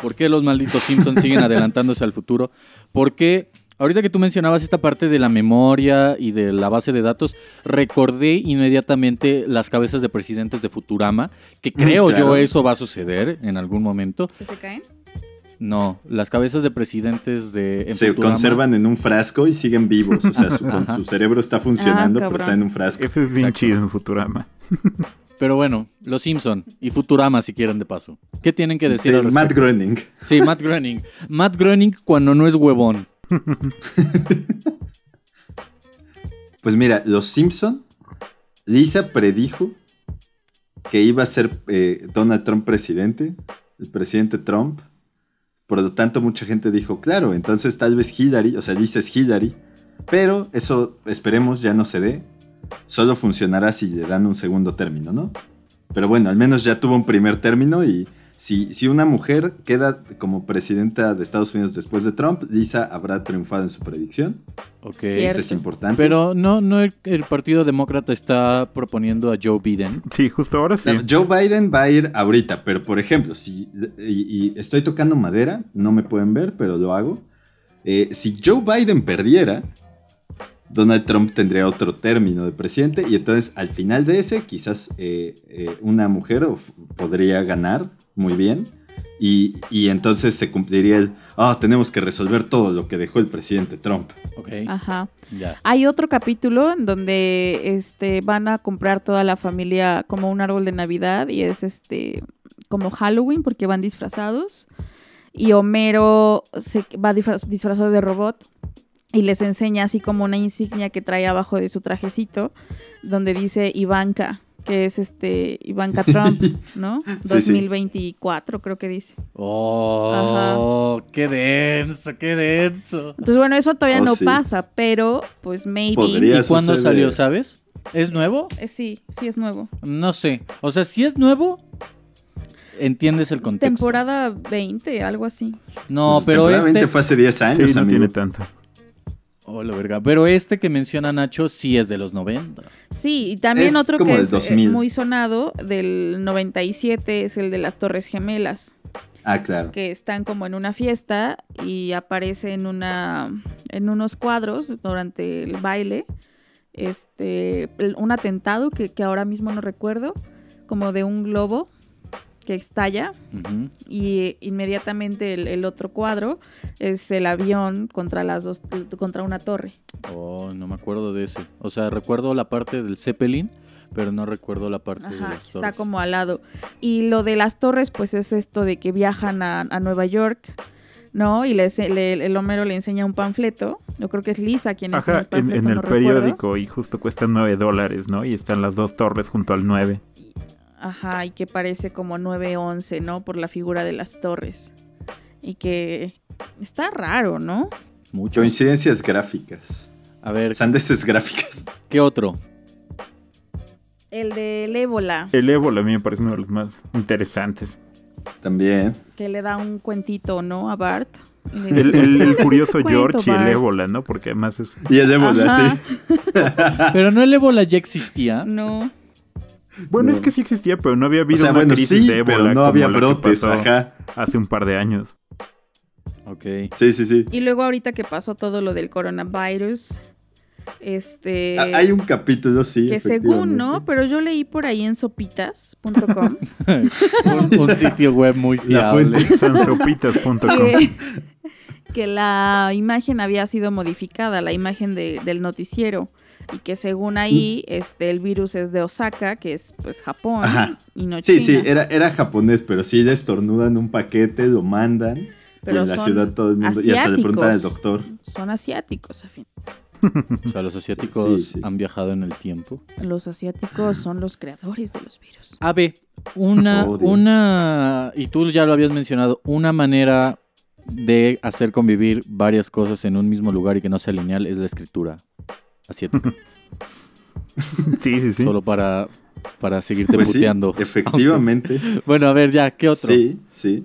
¿Por qué los malditos Simpson siguen (laughs) adelantándose al futuro? ¿Por qué? Ahorita que tú mencionabas esta parte de la memoria y de la base de datos, recordé inmediatamente las cabezas de presidentes de Futurama, que creo claro. yo eso va a suceder en algún momento. ¿Que se caen? No, las cabezas de presidentes de en Se Futurama- conservan en un frasco y siguen vivos. O sea, su, su cerebro está funcionando, Ah, pero está en un frasco. Eso es bien Exacto. chido en Futurama. (laughs) Pero bueno, Los Simpson y Futurama si quieren de paso. ¿Qué tienen que decir Sí, al Matt? Groening. Sí, Matt Groening. Matt Groening cuando no es huevón. (laughs) Pues mira, los Simpson, Lisa predijo que iba a ser eh, Donald Trump presidente, el presidente Trump. Por lo tanto, mucha gente dijo, claro, entonces tal vez Hillary, o sea, Lisa es Hillary, pero eso esperemos ya no se dé. Solo funcionará si le dan un segundo término, ¿no? Pero bueno, al menos ya tuvo un primer término y si, si una mujer queda como presidenta de Estados Unidos después de Trump, Lisa habrá triunfado en su predicción. Ok. Cierto. Eso es importante. Pero no, no el, el Partido Demócrata está proponiendo a Joe Biden. Sí, justo ahora sí. No, Joe Biden va a ir ahorita, pero por ejemplo, si y, y estoy tocando madera, no me pueden ver, pero lo hago. Eh, si Joe Biden perdiera, Donald Trump tendría otro término de presidente y entonces al final de ese quizás eh, eh, una mujer podría ganar muy bien y, y entonces se cumpliría el, ah, tenemos que resolver todo lo que dejó el presidente Trump. Ok. Ajá. Ya. Hay otro capítulo en donde este van a comprar toda la familia como un árbol de Navidad y es este como Halloween porque van disfrazados y Homero se va disfraz- disfrazado de robot y les enseña así como una insignia que trae abajo de su trajecito donde dice Ivanka, que es este Ivanka (laughs) Trump, ¿no? Sí, sí. 2024 creo que dice. Oh, qué denso, qué denso. Entonces bueno, eso todavía Oh, no sí. pasa, pero pues maybe Podría. ¿Y cuándo suceder. salió, sabes? ¿Es nuevo? Eh, sí, sí es nuevo. No sé. O sea, si es nuevo, entiendes el contexto. Temporada 20, algo así. No, Pues, pero temporalmente este. fue hace 10 Sí, años, no amigo. tiene tanto. Oh, la verga. Pero este que menciona Nacho sí es de los 90. Sí, y también Es otro que es eh, 2000. muy sonado del 97 es el de las Torres Gemelas, Ah, claro. que están como en una fiesta y aparece en una en unos cuadros durante el baile este, un atentado que, que ahora mismo no recuerdo, como de un globo que estalla y inmediatamente el, el otro cuadro es el avión contra las dos, contra una torre. Oh, no me acuerdo de ese. O sea, recuerdo la parte del Zeppelin, pero no recuerdo la parte de las está torres. como al lado. Y lo de las torres, pues es esto de que viajan a, a Nueva York, ¿no? Y le- el Homero le enseña un panfleto. Yo creo que es Lisa quien enseña Ajá, el en, panfleto, en el no recuerdo. periódico y justo cuesta 9 dólares, ¿no? Y están las dos torres junto al 9. Ajá, y que parece como 911, ¿no? Por la figura de las torres. Y que está raro, ¿no? Mucho. Coincidencias gráficas. A ver, Sandeces gráficas. ¿qué otro? El del ébola, El ébola a mí me parece uno de los más interesantes. También. que le da un cuentito, ¿no? A Bart. (laughs) El, dice, el- "¿Por qué el me haces curioso este cuento, George y el Bart?" ébola, ¿no? Porque además es... Y el ébola, Ajá. sí. (laughs) Pero no el ébola ya existía. No. Bueno, No. es que sí existía, pero no había O habido sea, una bueno, crisis sí, de ébola pero no como había brotes, pasó ajá. hace un par de años. Ok. Sí, sí, sí. Y luego ahorita que pasó todo lo del coronavirus, este... Ah, Hay un capítulo, sí. que según, ¿no? Pero yo leí por ahí en sopitas.com (laughs) un, un sitio web muy fiable. fuente. (laughs) Sansopitas.com. que, que la imagen había sido modificada, la imagen de- del noticiero. Y que según ahí, este, el virus es de Osaka, que es pues Japón, Ajá. y no Sí, China. sí, era, era japonés, pero sí le estornudan un paquete, lo mandan. y Pero en la ciudad todo el mundo. Y hasta le preguntan al doctor. Son asiáticos, a fin. O sea, los asiáticos Sí, sí. han viajado en el tiempo. Los asiáticos son los creadores de los virus. A ver, una, Oh, una, y tú ya lo habías mencionado, una manera de hacer convivir varias cosas en un mismo lugar y que no sea lineal es la escritura asiática. (laughs) Sí, sí, sí. Solo para, para seguirte Pues sí, puteando. efectivamente. (laughs) Bueno, a ver, ya, ¿qué otro? Sí, sí.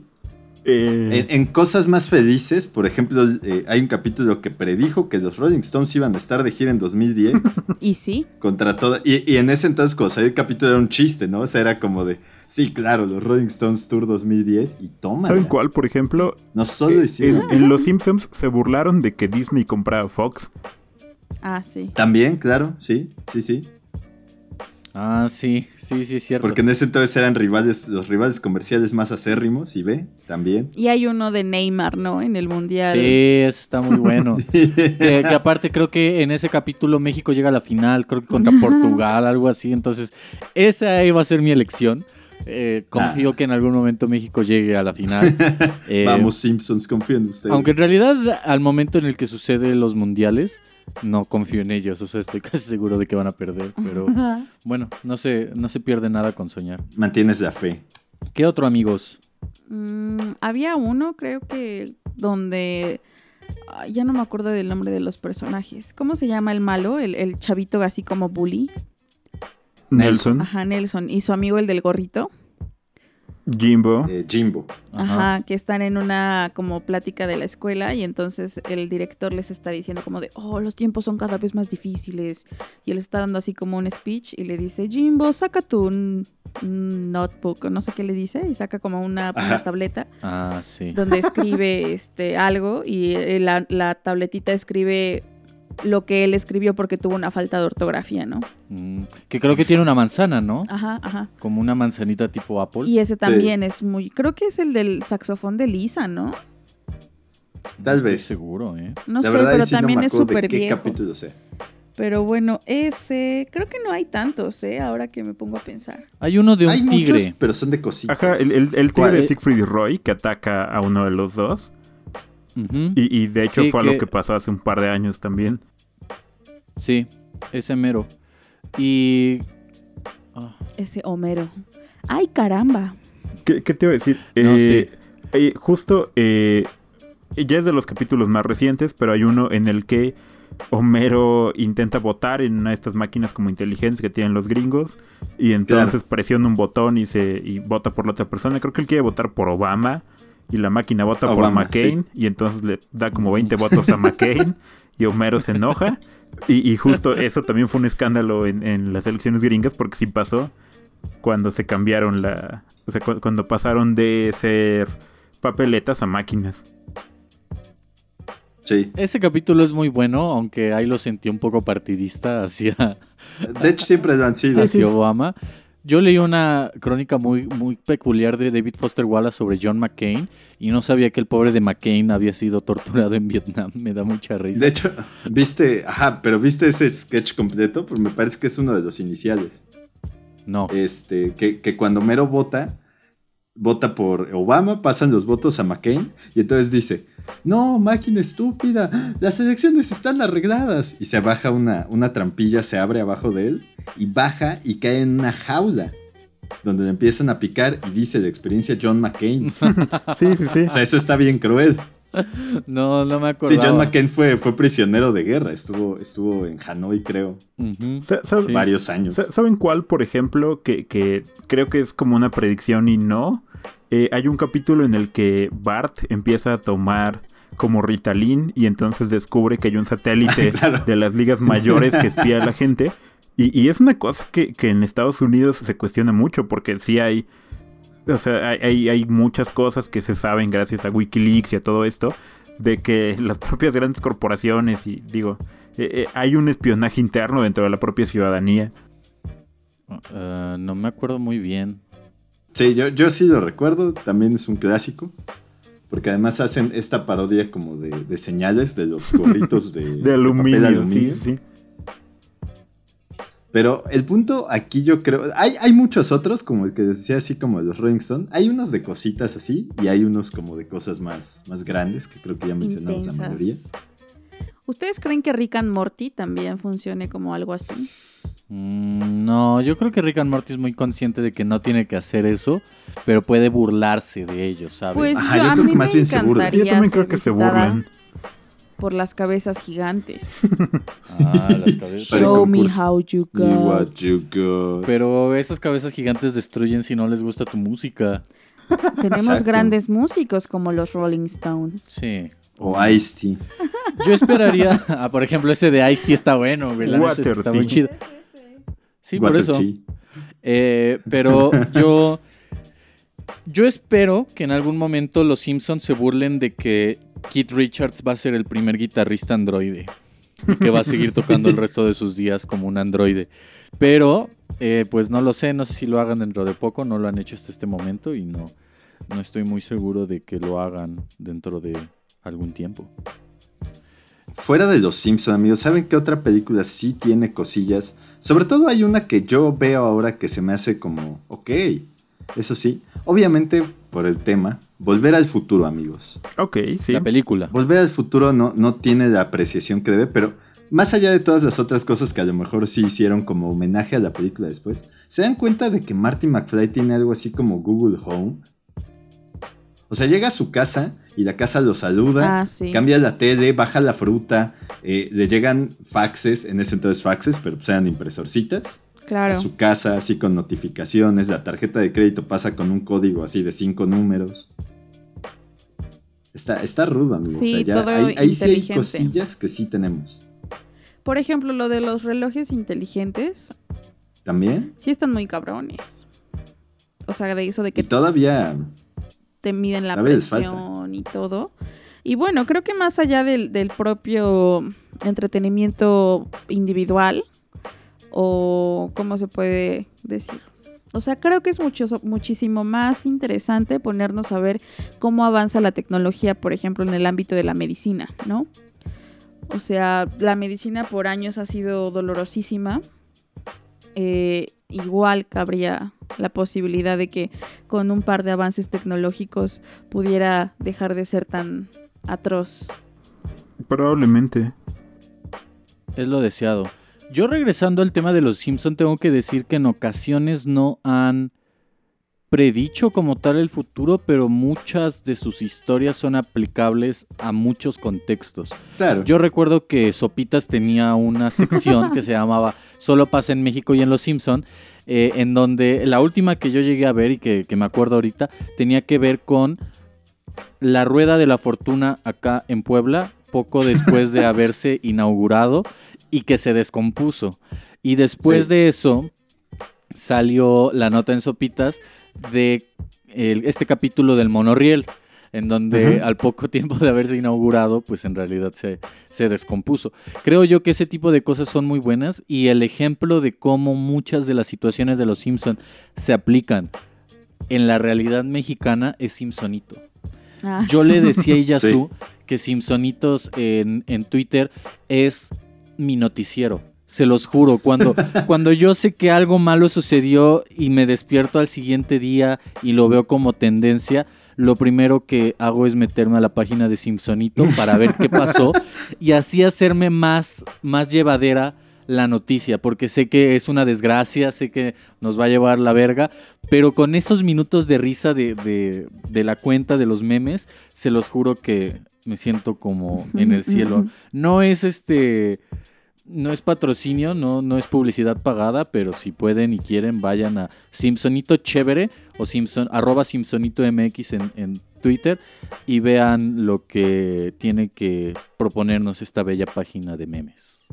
Eh, En, en cosas más felices, por ejemplo, eh, hay un capítulo que predijo que los Rolling Stones iban a estar de gira en 2010 (laughs) Y sí, contra toda. Y, y en ese entonces, cuando salió el capítulo, era un chiste, ¿no? O sea, era como de. Sí, claro, los Rolling Stones Tour 2010 y toma. ¿Saben cuál? Por ejemplo, No solo eh, hicieron. en, en Los Simpsons se burlaron de que Disney compraba Fox. Ah, sí. También, claro, sí, sí, sí. Ah, sí, sí, sí, es cierto. Porque en ese entonces eran rivales, los rivales comerciales más acérrimos, y ve, también. Y hay uno de Neymar, ¿no? En el mundial. Sí, eso está muy bueno. (laughs) que, que aparte creo que en ese capítulo México llega a la final, creo que contra Portugal, algo así. Entonces, esa iba a ser mi elección. Eh, confío Ah. que en algún momento México llegue a la final. (laughs) Eh, Vamos, Simpsons, confío en ustedes. Aunque en realidad al momento en el que sucede los mundiales, no confío en ellos. O sea, estoy (laughs) casi seguro de que van a perder. Pero bueno, no se, no se pierde nada con soñar. Mantienes la fe. ¿Qué otro, amigos? Mm, había uno, creo que, donde... ay, ya no me acuerdo del nombre de los personajes. ¿Cómo se llama el malo? El, el chavito así como bully. Nelson, Ajá, Nelson. Y su amigo el del gorrito. Jimbo. Eh, Jimbo. Ajá. que están en una como plática de la escuela y entonces el director les está diciendo como de, oh, los tiempos son cada vez más difíciles. Y él está dando así como un speech y le dice, Jimbo, saca tu notebook, no sé qué le dice, y saca como una, tableta Ah, sí. donde (laughs) escribe este algo y eh, la, la tabletita escribe lo que él escribió porque tuvo una falta de ortografía, ¿no? Mm, que creo que tiene una manzana, ¿no? Ajá, ajá. Como una manzanita tipo Apple. Y ese también es muy, creo que es el del saxofón de Lisa, ¿no? Tal Estoy vez. seguro, ¿eh? No La sé, verdad, pero sí también me es súper qué viejo. capítulo sea. Pero bueno, ese, creo que no hay tantos, ¿eh? Ahora que me pongo a pensar. Hay uno de un Hay tigre. muchos, pero son de cositas. Ajá, el, el, el ¿Cuál? tigre de Siegfried y Roy que ataca a uno de los dos. Y, y de hecho Sí, fue que- algo que pasó hace un par de años también. Sí, ese mero. Y... ah, Ese Homero. ¡Ay, caramba! ¿Qué, qué te iba a decir? No, Eh, eh, justo, eh, ya es de los capítulos más recientes, pero hay uno en el que Homero intenta votar en una de estas máquinas como inteligentes que tienen los gringos y entonces presiona un botón y se y vota por la otra persona. Creo que él quiere votar por Obama y la máquina vota por McCain y entonces le da como 20 votos a McCain y Homero se enoja. Y, y justo eso también fue un escándalo en, en las elecciones gringas porque sí pasó cuando se cambiaron la... O sea, cu- cuando pasaron de ser papeletas a máquinas. Sí. Ese capítulo es muy bueno, aunque ahí lo sentí un poco partidista hacia, De hecho, siempre han sido. hacia Obama. Yo leí una crónica muy, muy peculiar de David Foster Wallace sobre John McCain y no sabía que el pobre de McCain había sido torturado en Vietnam. (laughs) Me da mucha risa. De hecho, viste, ajá, pero viste ese sketch completo, pues me parece que es uno de los iniciales. no. Este, que, que cuando Mero vota, vota por Obama, pasan los votos a McCain, y entonces dice, no, máquina estúpida, las elecciones están arregladas. Y se baja una, una trampilla, se abre abajo de él, y baja y cae en una jaula, donde le empiezan a picar, y dice la experiencia John McCain. (laughs) Sí, sí, sí. O sea, eso está bien cruel. No, no me Sí, acordaba. John McCain fue, fue prisionero de guerra, estuvo, estuvo en Hanoi, creo, Sí. varios años. sa- ¿Saben cuál, por ejemplo, que, que creo que es como una predicción y no? Eh, hay un capítulo en el que Bart empieza a tomar como Ritalin y entonces descubre que hay un satélite (laughs) Claro. de las ligas mayores que espía a la (laughs) gente. Y, y es una cosa que, que en Estados Unidos se cuestiona mucho porque sí hay... O sea, hay, hay, hay muchas cosas que se saben gracias a Wikileaks y a todo esto, de que las propias grandes corporaciones y digo, eh, eh, hay un espionaje interno dentro de la propia ciudadanía. Ah, no me acuerdo muy bien. Sí, yo, yo sí lo recuerdo, también es un clásico. Porque además hacen esta parodia como de, de señales de los (laughs) gorritos de, De aluminio, aluminio. sí, sí. Pero el punto aquí yo creo. Hay, hay muchos otros, como el que decía así como los Rolling Stone. Hay unos de cositas así y hay unos como de cosas más, más grandes que creo que ya mencionamos la mayoría. Intensas. ¿Ustedes creen que Rick and Morty también funcione como algo así? Mm, no, yo creo que Rick and Morty es muy consciente de que no tiene que hacer eso, pero puede burlarse de ellos, ¿sabes? Pues Ajá, yo- yo a creo mí que más me bien se burlan. Yo también creo que se burlan. por las cabezas gigantes. (laughs) Ah, las cabezas. Show me how you got. what you got. Pero esas cabezas gigantes destruyen si no les gusta tu música. (laughs) Tenemos Exacto. grandes músicos como los Rolling Stones. Sí. O Ice-T. Yo esperaría, (laughs) ah, por ejemplo, ese de Ice-T está bueno, güey. La neta está muy chido. Sí, por eso. Eh, pero (laughs) yo, yo espero que en algún momento los Simpsons se burlen de que Keith Richards va a ser el primer guitarrista androide. Y que va a seguir tocando el resto de sus días como un androide. Pero, eh, pues no lo sé, no sé si lo hagan dentro de poco, no lo han hecho hasta este momento y no, no estoy muy seguro de que lo hagan dentro de algún tiempo. Fuera de los Simpsons, amigos, ¿saben qué otra película sí tiene cosillas? Sobre todo hay una que yo veo ahora que se me hace como, ok, eso sí, obviamente por el tema, Volver al futuro, amigos. Ok, sí. La película. Volver al futuro no, no tiene la apreciación que debe, pero más allá de todas las otras cosas que a lo mejor sí hicieron como homenaje a la película después, ¿se dan cuenta de que Marty McFly tiene algo así como Google Home? O sea, llega a su casa y la casa lo saluda, Ah, sí. cambia la tele, baja la fruta, eh, le llegan faxes, en ese entonces faxes, pero pues eran impresorcitas, Claro. a su casa así con notificaciones, la tarjeta de crédito pasa con un código así de cinco números. Está, está rudo, amigos. Sí, o sea, ya todo ahí, ahí sí hay cosillas que sí tenemos. Por ejemplo, lo de los relojes inteligentes, ¿También? sí están muy cabrones. O sea, de eso de Y que todavía te miden la todavía y todo. Y bueno, creo que más allá del, del propio entretenimiento individual, o cómo se puede decir. O sea, creo que es mucho, muchísimo más interesante ponernos a ver cómo avanza la tecnología, por ejemplo, en el ámbito de la medicina, ¿no? O sea, la medicina por años ha sido dolorosísima. Eh, igual cabría la posibilidad de que con un par de avances tecnológicos pudiera dejar de ser tan atroz. Probablemente. Es lo deseado. Yo regresando al tema de los Simpson tengo que decir que en ocasiones no han predicho como tal el futuro, pero muchas de sus historias son aplicables a muchos contextos. Claro. Yo recuerdo que Sopitas tenía una sección (laughs) que se llamaba Solo pasa en México y en Los Simpson, eh, en donde la última que yo llegué a ver y que, que me acuerdo ahorita tenía que ver con la rueda de la fortuna acá en Puebla, poco después de (laughs) haberse inaugurado y que se descompuso. Y después Sí. de eso salió la nota en Sopitas de el- este capítulo del monorriel. En donde al poco (laughs) tiempo de haberse inaugurado, pues en realidad se, se descompuso. Creo yo que ese tipo de cosas son muy buenas y el ejemplo de cómo muchas de las situaciones de los Simpson se aplican en la realidad mexicana es Simpsonito. Ah, Yo le decía a Iyasu (laughs) que Simpsonitos en, en Twitter es mi noticiero. Se los juro, cuando, (laughs) cuando yo sé que algo malo sucedió y me despierto al siguiente día y lo veo como tendencia, lo primero que hago es meterme a la página de Simpsonito para ver qué pasó (laughs) y así hacerme más, más llevadera la noticia, porque sé que es una desgracia, sé que nos va a llevar la verga, pero con esos minutos de risa de, de- de la cuenta de los memes, se los juro que me siento como en el cielo. No es este. No es patrocinio, no, no es publicidad pagada, pero si pueden y quieren, vayan a Simpsonito Chévere o Simpson, arroba Simpsonito MX en, en Twitter y vean lo que tiene que proponernos esta bella página de memes.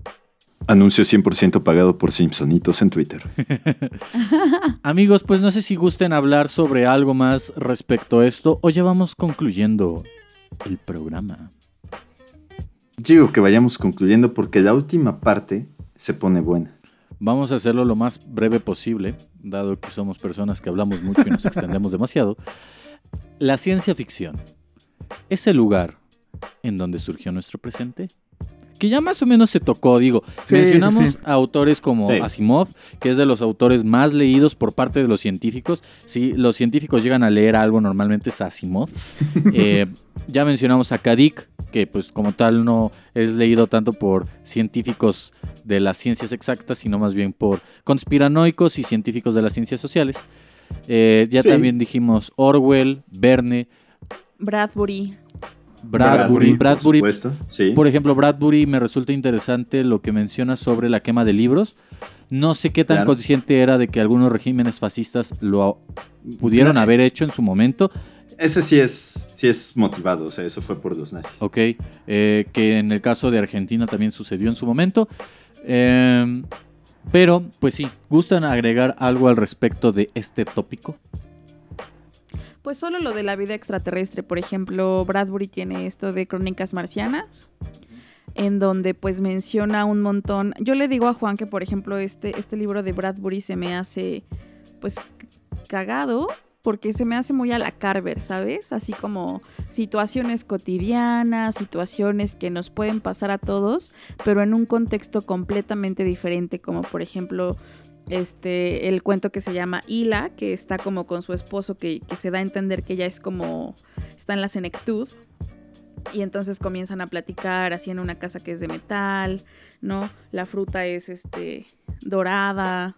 Anuncio 100% pagado por Simpsonitos en Twitter. (laughs) Amigos, pues no sé si gusten hablar sobre algo más respecto a esto o ya vamos concluyendo el programa. Digo que vayamos concluyendo porque la última parte se pone buena. Vamos a hacerlo lo más breve posible, dado que somos personas que hablamos mucho y nos extendemos demasiado. La ciencia ficción es el lugar en donde surgió nuestro presente. Que ya más o menos se tocó, digo. Sí, mencionamos sí. a autores como Sí. Asimov, que es de los autores más leídos por parte de los científicos. Si los científicos llegan a leer algo, normalmente es Asimov. (laughs) Eh, ya mencionamos a Kadik, que pues como tal no es leído tanto por científicos de las ciencias exactas, sino más bien por conspiranoicos y científicos de las ciencias sociales. Eh, ya Sí. también dijimos Orwell, Verne, Bradbury. Bradbury. Por Bradbury, supuesto, sí. por ejemplo, Bradbury me resulta interesante lo que menciona sobre la quema de libros. No sé qué tan Claro. consciente era de que algunos regímenes fascistas lo pudieron haber hecho en su momento. Ese sí es, sí es motivado, o sea, eso fue por los nazis. Ok, eh, que en el caso de Argentina también sucedió en su momento. Em, pero, pues sí, ¿gustan agregar algo al respecto de este tópico? Pues solo lo de la vida extraterrestre, por ejemplo, Bradbury tiene esto de Crónicas Marcianas, en donde pues menciona un montón. Yo le digo a Juan que, por ejemplo, este, este libro de Bradbury se me hace pues cagado, porque se me hace muy a la Carver, ¿sabes? Así como situaciones cotidianas, situaciones que nos pueden pasar a todos, pero en un contexto completamente diferente, como por ejemplo este el cuento que se llama Hila, que está como con su esposo, que, que se da a entender que ella es como, está en la senectud. Y entonces comienzan a platicar así en una casa que es de metal, ¿no? La fruta es este dorada,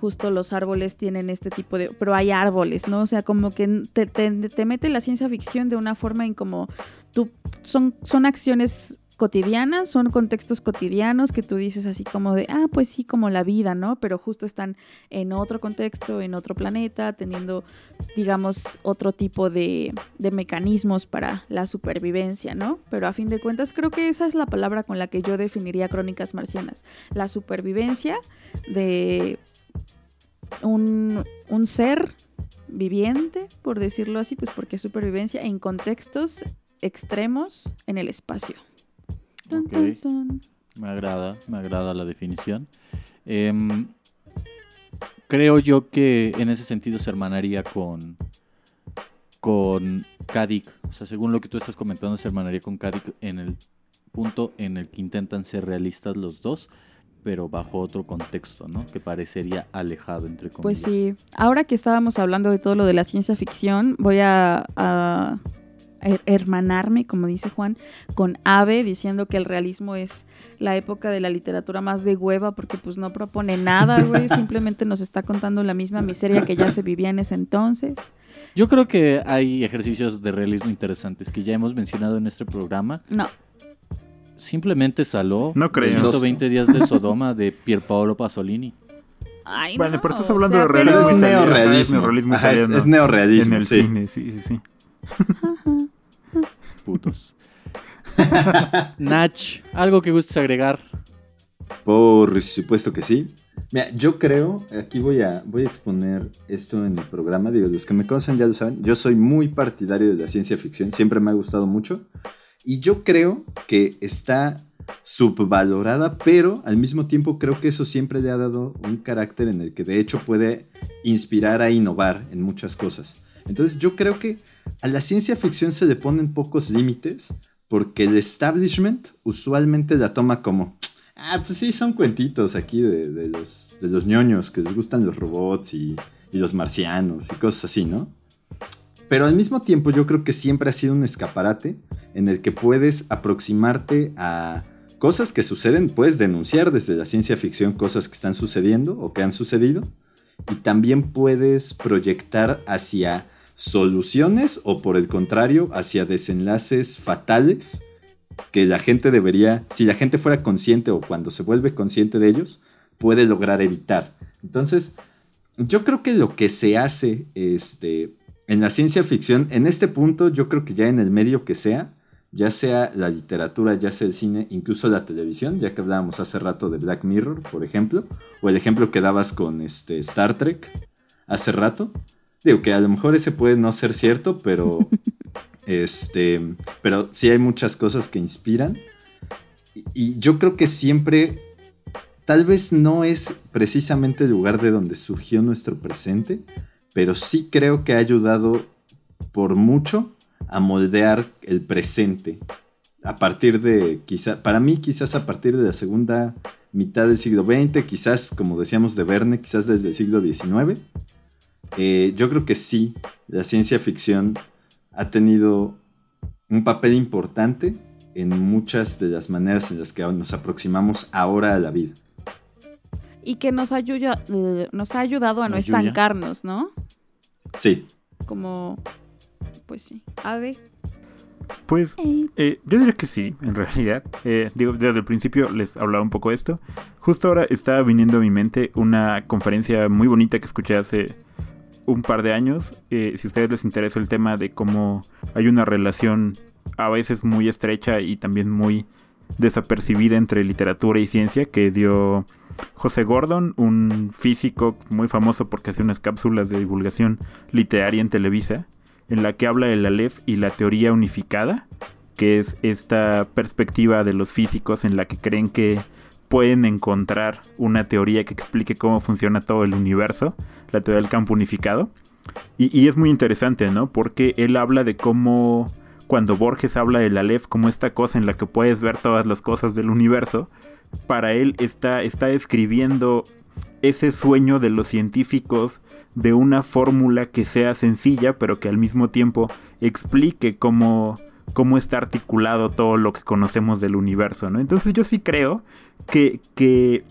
justo los árboles tienen este tipo de... Pero hay árboles, ¿no? O sea, como que te, te, te mete la ciencia ficción de una forma en como tú... Son, son acciones cotidianas, son contextos cotidianos que tú dices así como de, ah, pues sí, como la vida, ¿no? Pero justo están en otro contexto, en otro planeta, teniendo, digamos, otro tipo de, de mecanismos para la supervivencia, ¿no? Pero a fin de cuentas creo que esa es la palabra con la que yo definiría Crónicas Marcianas, la supervivencia de un, un ser viviente, por decirlo así, pues porque es supervivencia en contextos extremos en el espacio. Tun, Ok. tun, tun. Me agrada, me agrada la definición. Em, creo yo que en ese sentido se hermanaría con con Kadik. O sea, según lo que tú estás comentando, se hermanaría con Kadik en el punto en el que intentan ser realistas los dos, pero bajo otro contexto, ¿no? Que parecería alejado, entre comillas. Pues sí, ahora que estábamos hablando de todo lo de la ciencia ficción, voy a, hermanarme, como dice Juan, con Ave, diciendo que el realismo es la época de la literatura más de hueva, porque pues no propone nada, güey, (laughs) simplemente nos está contando la misma miseria que ya se vivía en ese entonces. Yo creo que hay ejercicios de realismo interesantes que ya hemos mencionado en este programa. No, Simplemente Saló, No creo. 120 días de Sodoma de Pierpaolo Pasolini. ay, Bueno, no, pero estás o hablando sea, de Pero realismo neorrealismo. Ajá, es, italiano. es neorrealismo, en el sí. cine, sí, sí, sí. Putos. (laughs) Nach, ¿algo que gustes agregar? Por supuesto que sí. Mira, yo creo, aquí voy a, voy a exponer esto en el programa, digo, los que me conocen ya lo saben, yo soy muy partidario de la ciencia ficción, siempre me ha gustado mucho, y yo creo que está subvalorada, pero al mismo tiempo creo que eso siempre le ha dado un carácter en el que de hecho puede inspirar a innovar en muchas cosas. Entonces yo creo que a la ciencia ficción se le ponen pocos límites porque el establishment usualmente la toma como, ah, pues sí, son cuentitos aquí de, de los, de los ñoños que les gustan los robots y, y los marcianos y cosas así, ¿no? Pero al mismo tiempo yo creo que siempre ha sido un escaparate en el que puedes aproximarte a cosas que suceden, puedes denunciar desde la ciencia ficción cosas que están sucediendo o que han sucedido, y también puedes proyectar hacia soluciones o por el contrario hacia desenlaces fatales que la gente debería, si la gente fuera consciente o cuando se vuelve consciente de ellos, puede lograr evitar. Entonces, yo creo que lo que se hace este, en la ciencia ficción, en este punto, yo creo que ya en el medio que sea, ya sea la literatura, ya sea el cine, incluso la televisión, ya que hablábamos hace rato de Black Mirror, por ejemplo, o el ejemplo que dabas con este, Star Trek hace rato. Digo que a lo mejor ese puede no ser cierto, pero (laughs) este, pero sí hay muchas cosas que inspiran. Y, y yo creo que siempre, tal vez no es precisamente el lugar de donde surgió nuestro presente, pero sí creo que ha ayudado por mucho a moldear el presente. A partir de, quizá, para mí quizás a partir de la segunda mitad del siglo XX, quizás como decíamos de Verne, quizás desde el siglo XIX. Eh, yo creo que sí, la ciencia ficción ha tenido un papel importante en muchas de las maneras en las que nos aproximamos ahora a la vida. Y que nos, ayuda, eh, nos ha ayudado a no estancarnos, ¿no? Sí, Como, pues sí. Ave. Pues Eh, eh, yo diría que sí, en realidad. Eh, digo, desde el principio les hablaba un poco de esto. Justo ahora estaba viniendo a mi mente una conferencia muy bonita que escuché hace un par de años. Eh, si a ustedes les interesa el tema de cómo hay una relación a veces muy estrecha y también muy desapercibida entre literatura y ciencia que dio José Gordon, un físico muy famoso porque hace unas cápsulas de divulgación literaria en Televisa, en la que habla del Aleph y la teoría unificada, que es esta perspectiva de los físicos en la que creen que pueden encontrar una teoría que explique cómo funciona todo el universo, la teoría del campo unificado. Y, es muy interesante, ¿no? Porque él habla de cómo cuando Borges habla del Aleph como esta cosa en la que puedes ver todas las cosas del universo, para él está, está escribiendo ese sueño de los científicos de una fórmula que sea sencilla, pero que al mismo tiempo explique cómo, cómo está articulado todo lo que conocemos del universo, ¿no? Entonces yo sí creo que, que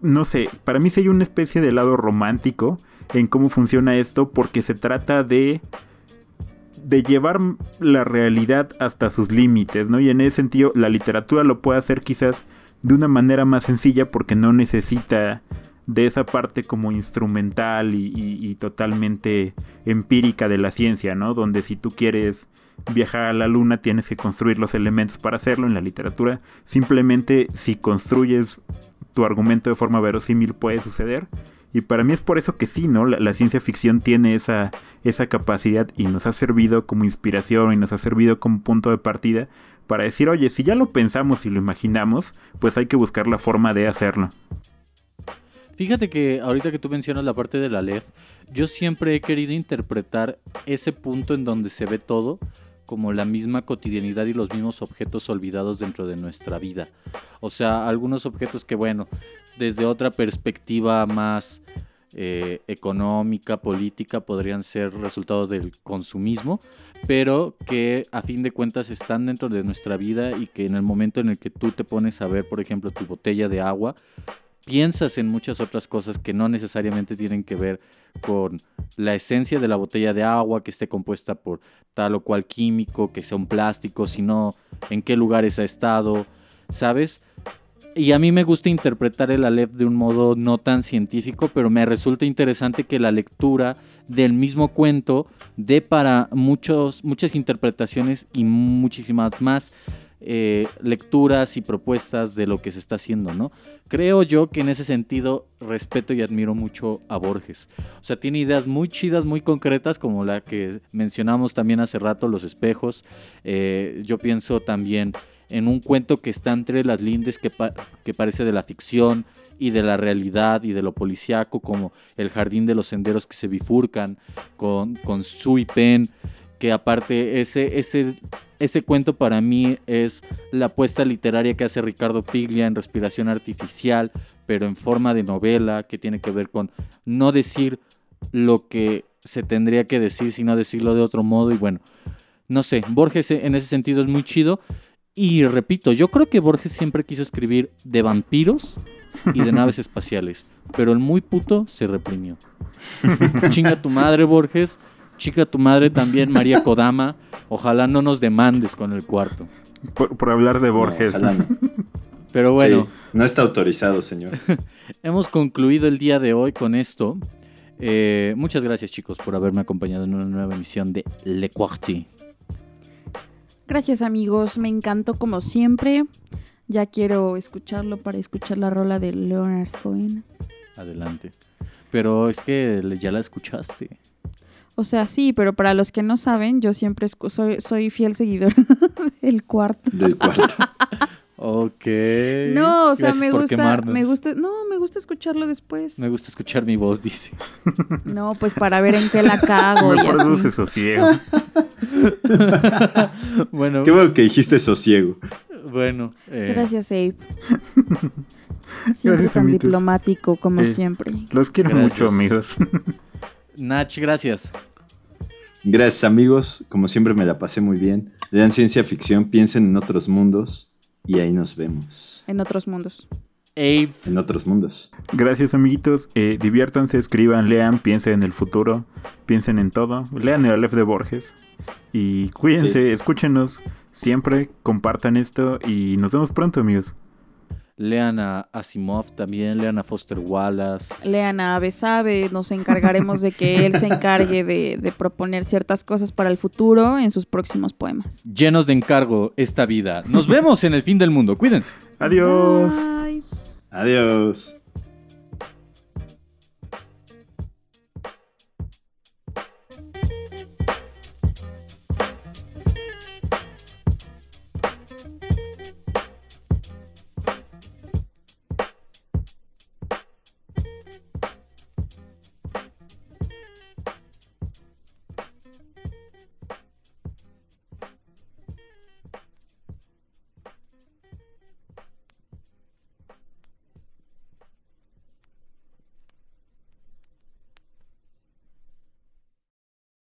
no sé, para mí sí hay una especie de lado romántico en cómo funciona esto, porque se trata de de llevar la realidad hasta sus límites, ¿no? Y en ese sentido, la literatura lo puede hacer quizás de una manera más sencilla porque no necesita de esa parte como instrumental y, y- y totalmente empírica de la ciencia, ¿no? Donde si tú quieres viajar a la luna tienes que construir los elementos para hacerlo. En la literatura, simplemente si construyes tu argumento de forma verosímil puede suceder. Y para mí es por eso que sí, ¿no? La, ciencia ficción tiene esa, esa capacidad y nos ha servido como inspiración y nos ha servido como punto de partida para decir, oye, si ya lo pensamos y lo imaginamos, pues hay que buscar la forma de hacerlo. Fíjate que ahorita que tú mencionas la parte de la LED, yo siempre he querido interpretar ese punto en donde se ve todo como la misma cotidianidad y los mismos objetos olvidados dentro de nuestra vida. O sea, algunos objetos que, bueno, desde otra perspectiva más eh, económica, política, podrían ser resultados del consumismo, pero que a fin de cuentas están dentro de nuestra vida y que en el momento en el que tú te pones a ver, por ejemplo, tu botella de agua, piensas en muchas otras cosas que no necesariamente tienen que ver con la esencia de la botella de agua, que esté compuesta por tal o cual químico, que sea un plástico, sino en qué lugares ha estado, ¿sabes? Y a mí me gusta interpretar el Aleph de un modo no tan científico, pero me resulta interesante que la lectura del mismo cuento dé para muchos, muchas interpretaciones y muchísimas más eh, lecturas y propuestas de lo que se está haciendo, ¿no? Creo yo que en ese sentido respeto y admiro mucho a Borges. O sea, tiene ideas muy chidas, muy concretas, como la que mencionamos también hace rato, Los espejos. Eh, yo pienso también en un cuento que está entre las lindes que, pa- que parece de la ficción y de la realidad y de lo policiaco, como El jardín de los senderos que se bifurcan, con, con Sui Pen, que aparte ese, ese, ese cuento para mí es la apuesta literaria que hace Ricardo Piglia en Respiración Artificial, pero en forma de novela, que tiene que ver con no decir lo que se tendría que decir, sino decirlo de otro modo. Y bueno, no sé, Borges en ese sentido es muy chido. Y repito, yo creo que Borges siempre quiso escribir de vampiros y de (laughs) naves espaciales, pero el muy puto se reprimió. (laughs) Chinga tu madre, Borges. Chinga tu madre también, María Kodama. Ojalá no nos demandes con el cuarto. Por, por hablar de Borges. no. (laughs) Pero bueno, Sí, no está autorizado, señor. hemos concluido el día de hoy con esto. Eh, muchas gracias, chicos, por haberme acompañado en una nueva emisión de Le Quartier. Gracias amigos, me encantó como siempre. Ya quiero escucharlo para escuchar la rola de Leonard Cohen. Adelante. Pero es que ya la escuchaste. O sea, sí, pero para los que no saben, yo siempre soy, soy fiel seguidor (laughs) del cuarto. Del cuarto. (laughs) Ok. No, o sea, Gracias me gusta, me gusta, no, me gusta escucharlo después. Me gusta escuchar mi voz, dice. (laughs) No, pues para ver en qué la cago y Me produce así. sosiego. (laughs) bueno, Qué bueno que dijiste sosiego. bueno. eh, Gracias, Abe. (laughs) Siempre Gracias, tan diplomático como Eh, siempre. Los quiero Gracias. mucho, amigos. Nach, gracias. Gracias, amigos. Como siempre me la pasé muy bien. Lean ciencia ficción, piensen en otros mundos y ahí nos vemos. En otros mundos. Abe, En otros mundos. Gracias, amiguitos. Eh, diviértanse, escriban, lean, piensen en el futuro, piensen en todo. Lean el Aleph de Borges. Y cuídense, Sí. escúchenos siempre, compartan esto y nos vemos pronto, amigos. Lean a Asimov también, lean a Foster Wallace. Lean a Besabe, nos encargaremos de que él se encargue de, de proponer ciertas cosas para el futuro en sus próximos poemas. Llenos de encargo esta vida. Nos vemos en el fin del mundo. Cuídense. Adiós. Bye. Adiós.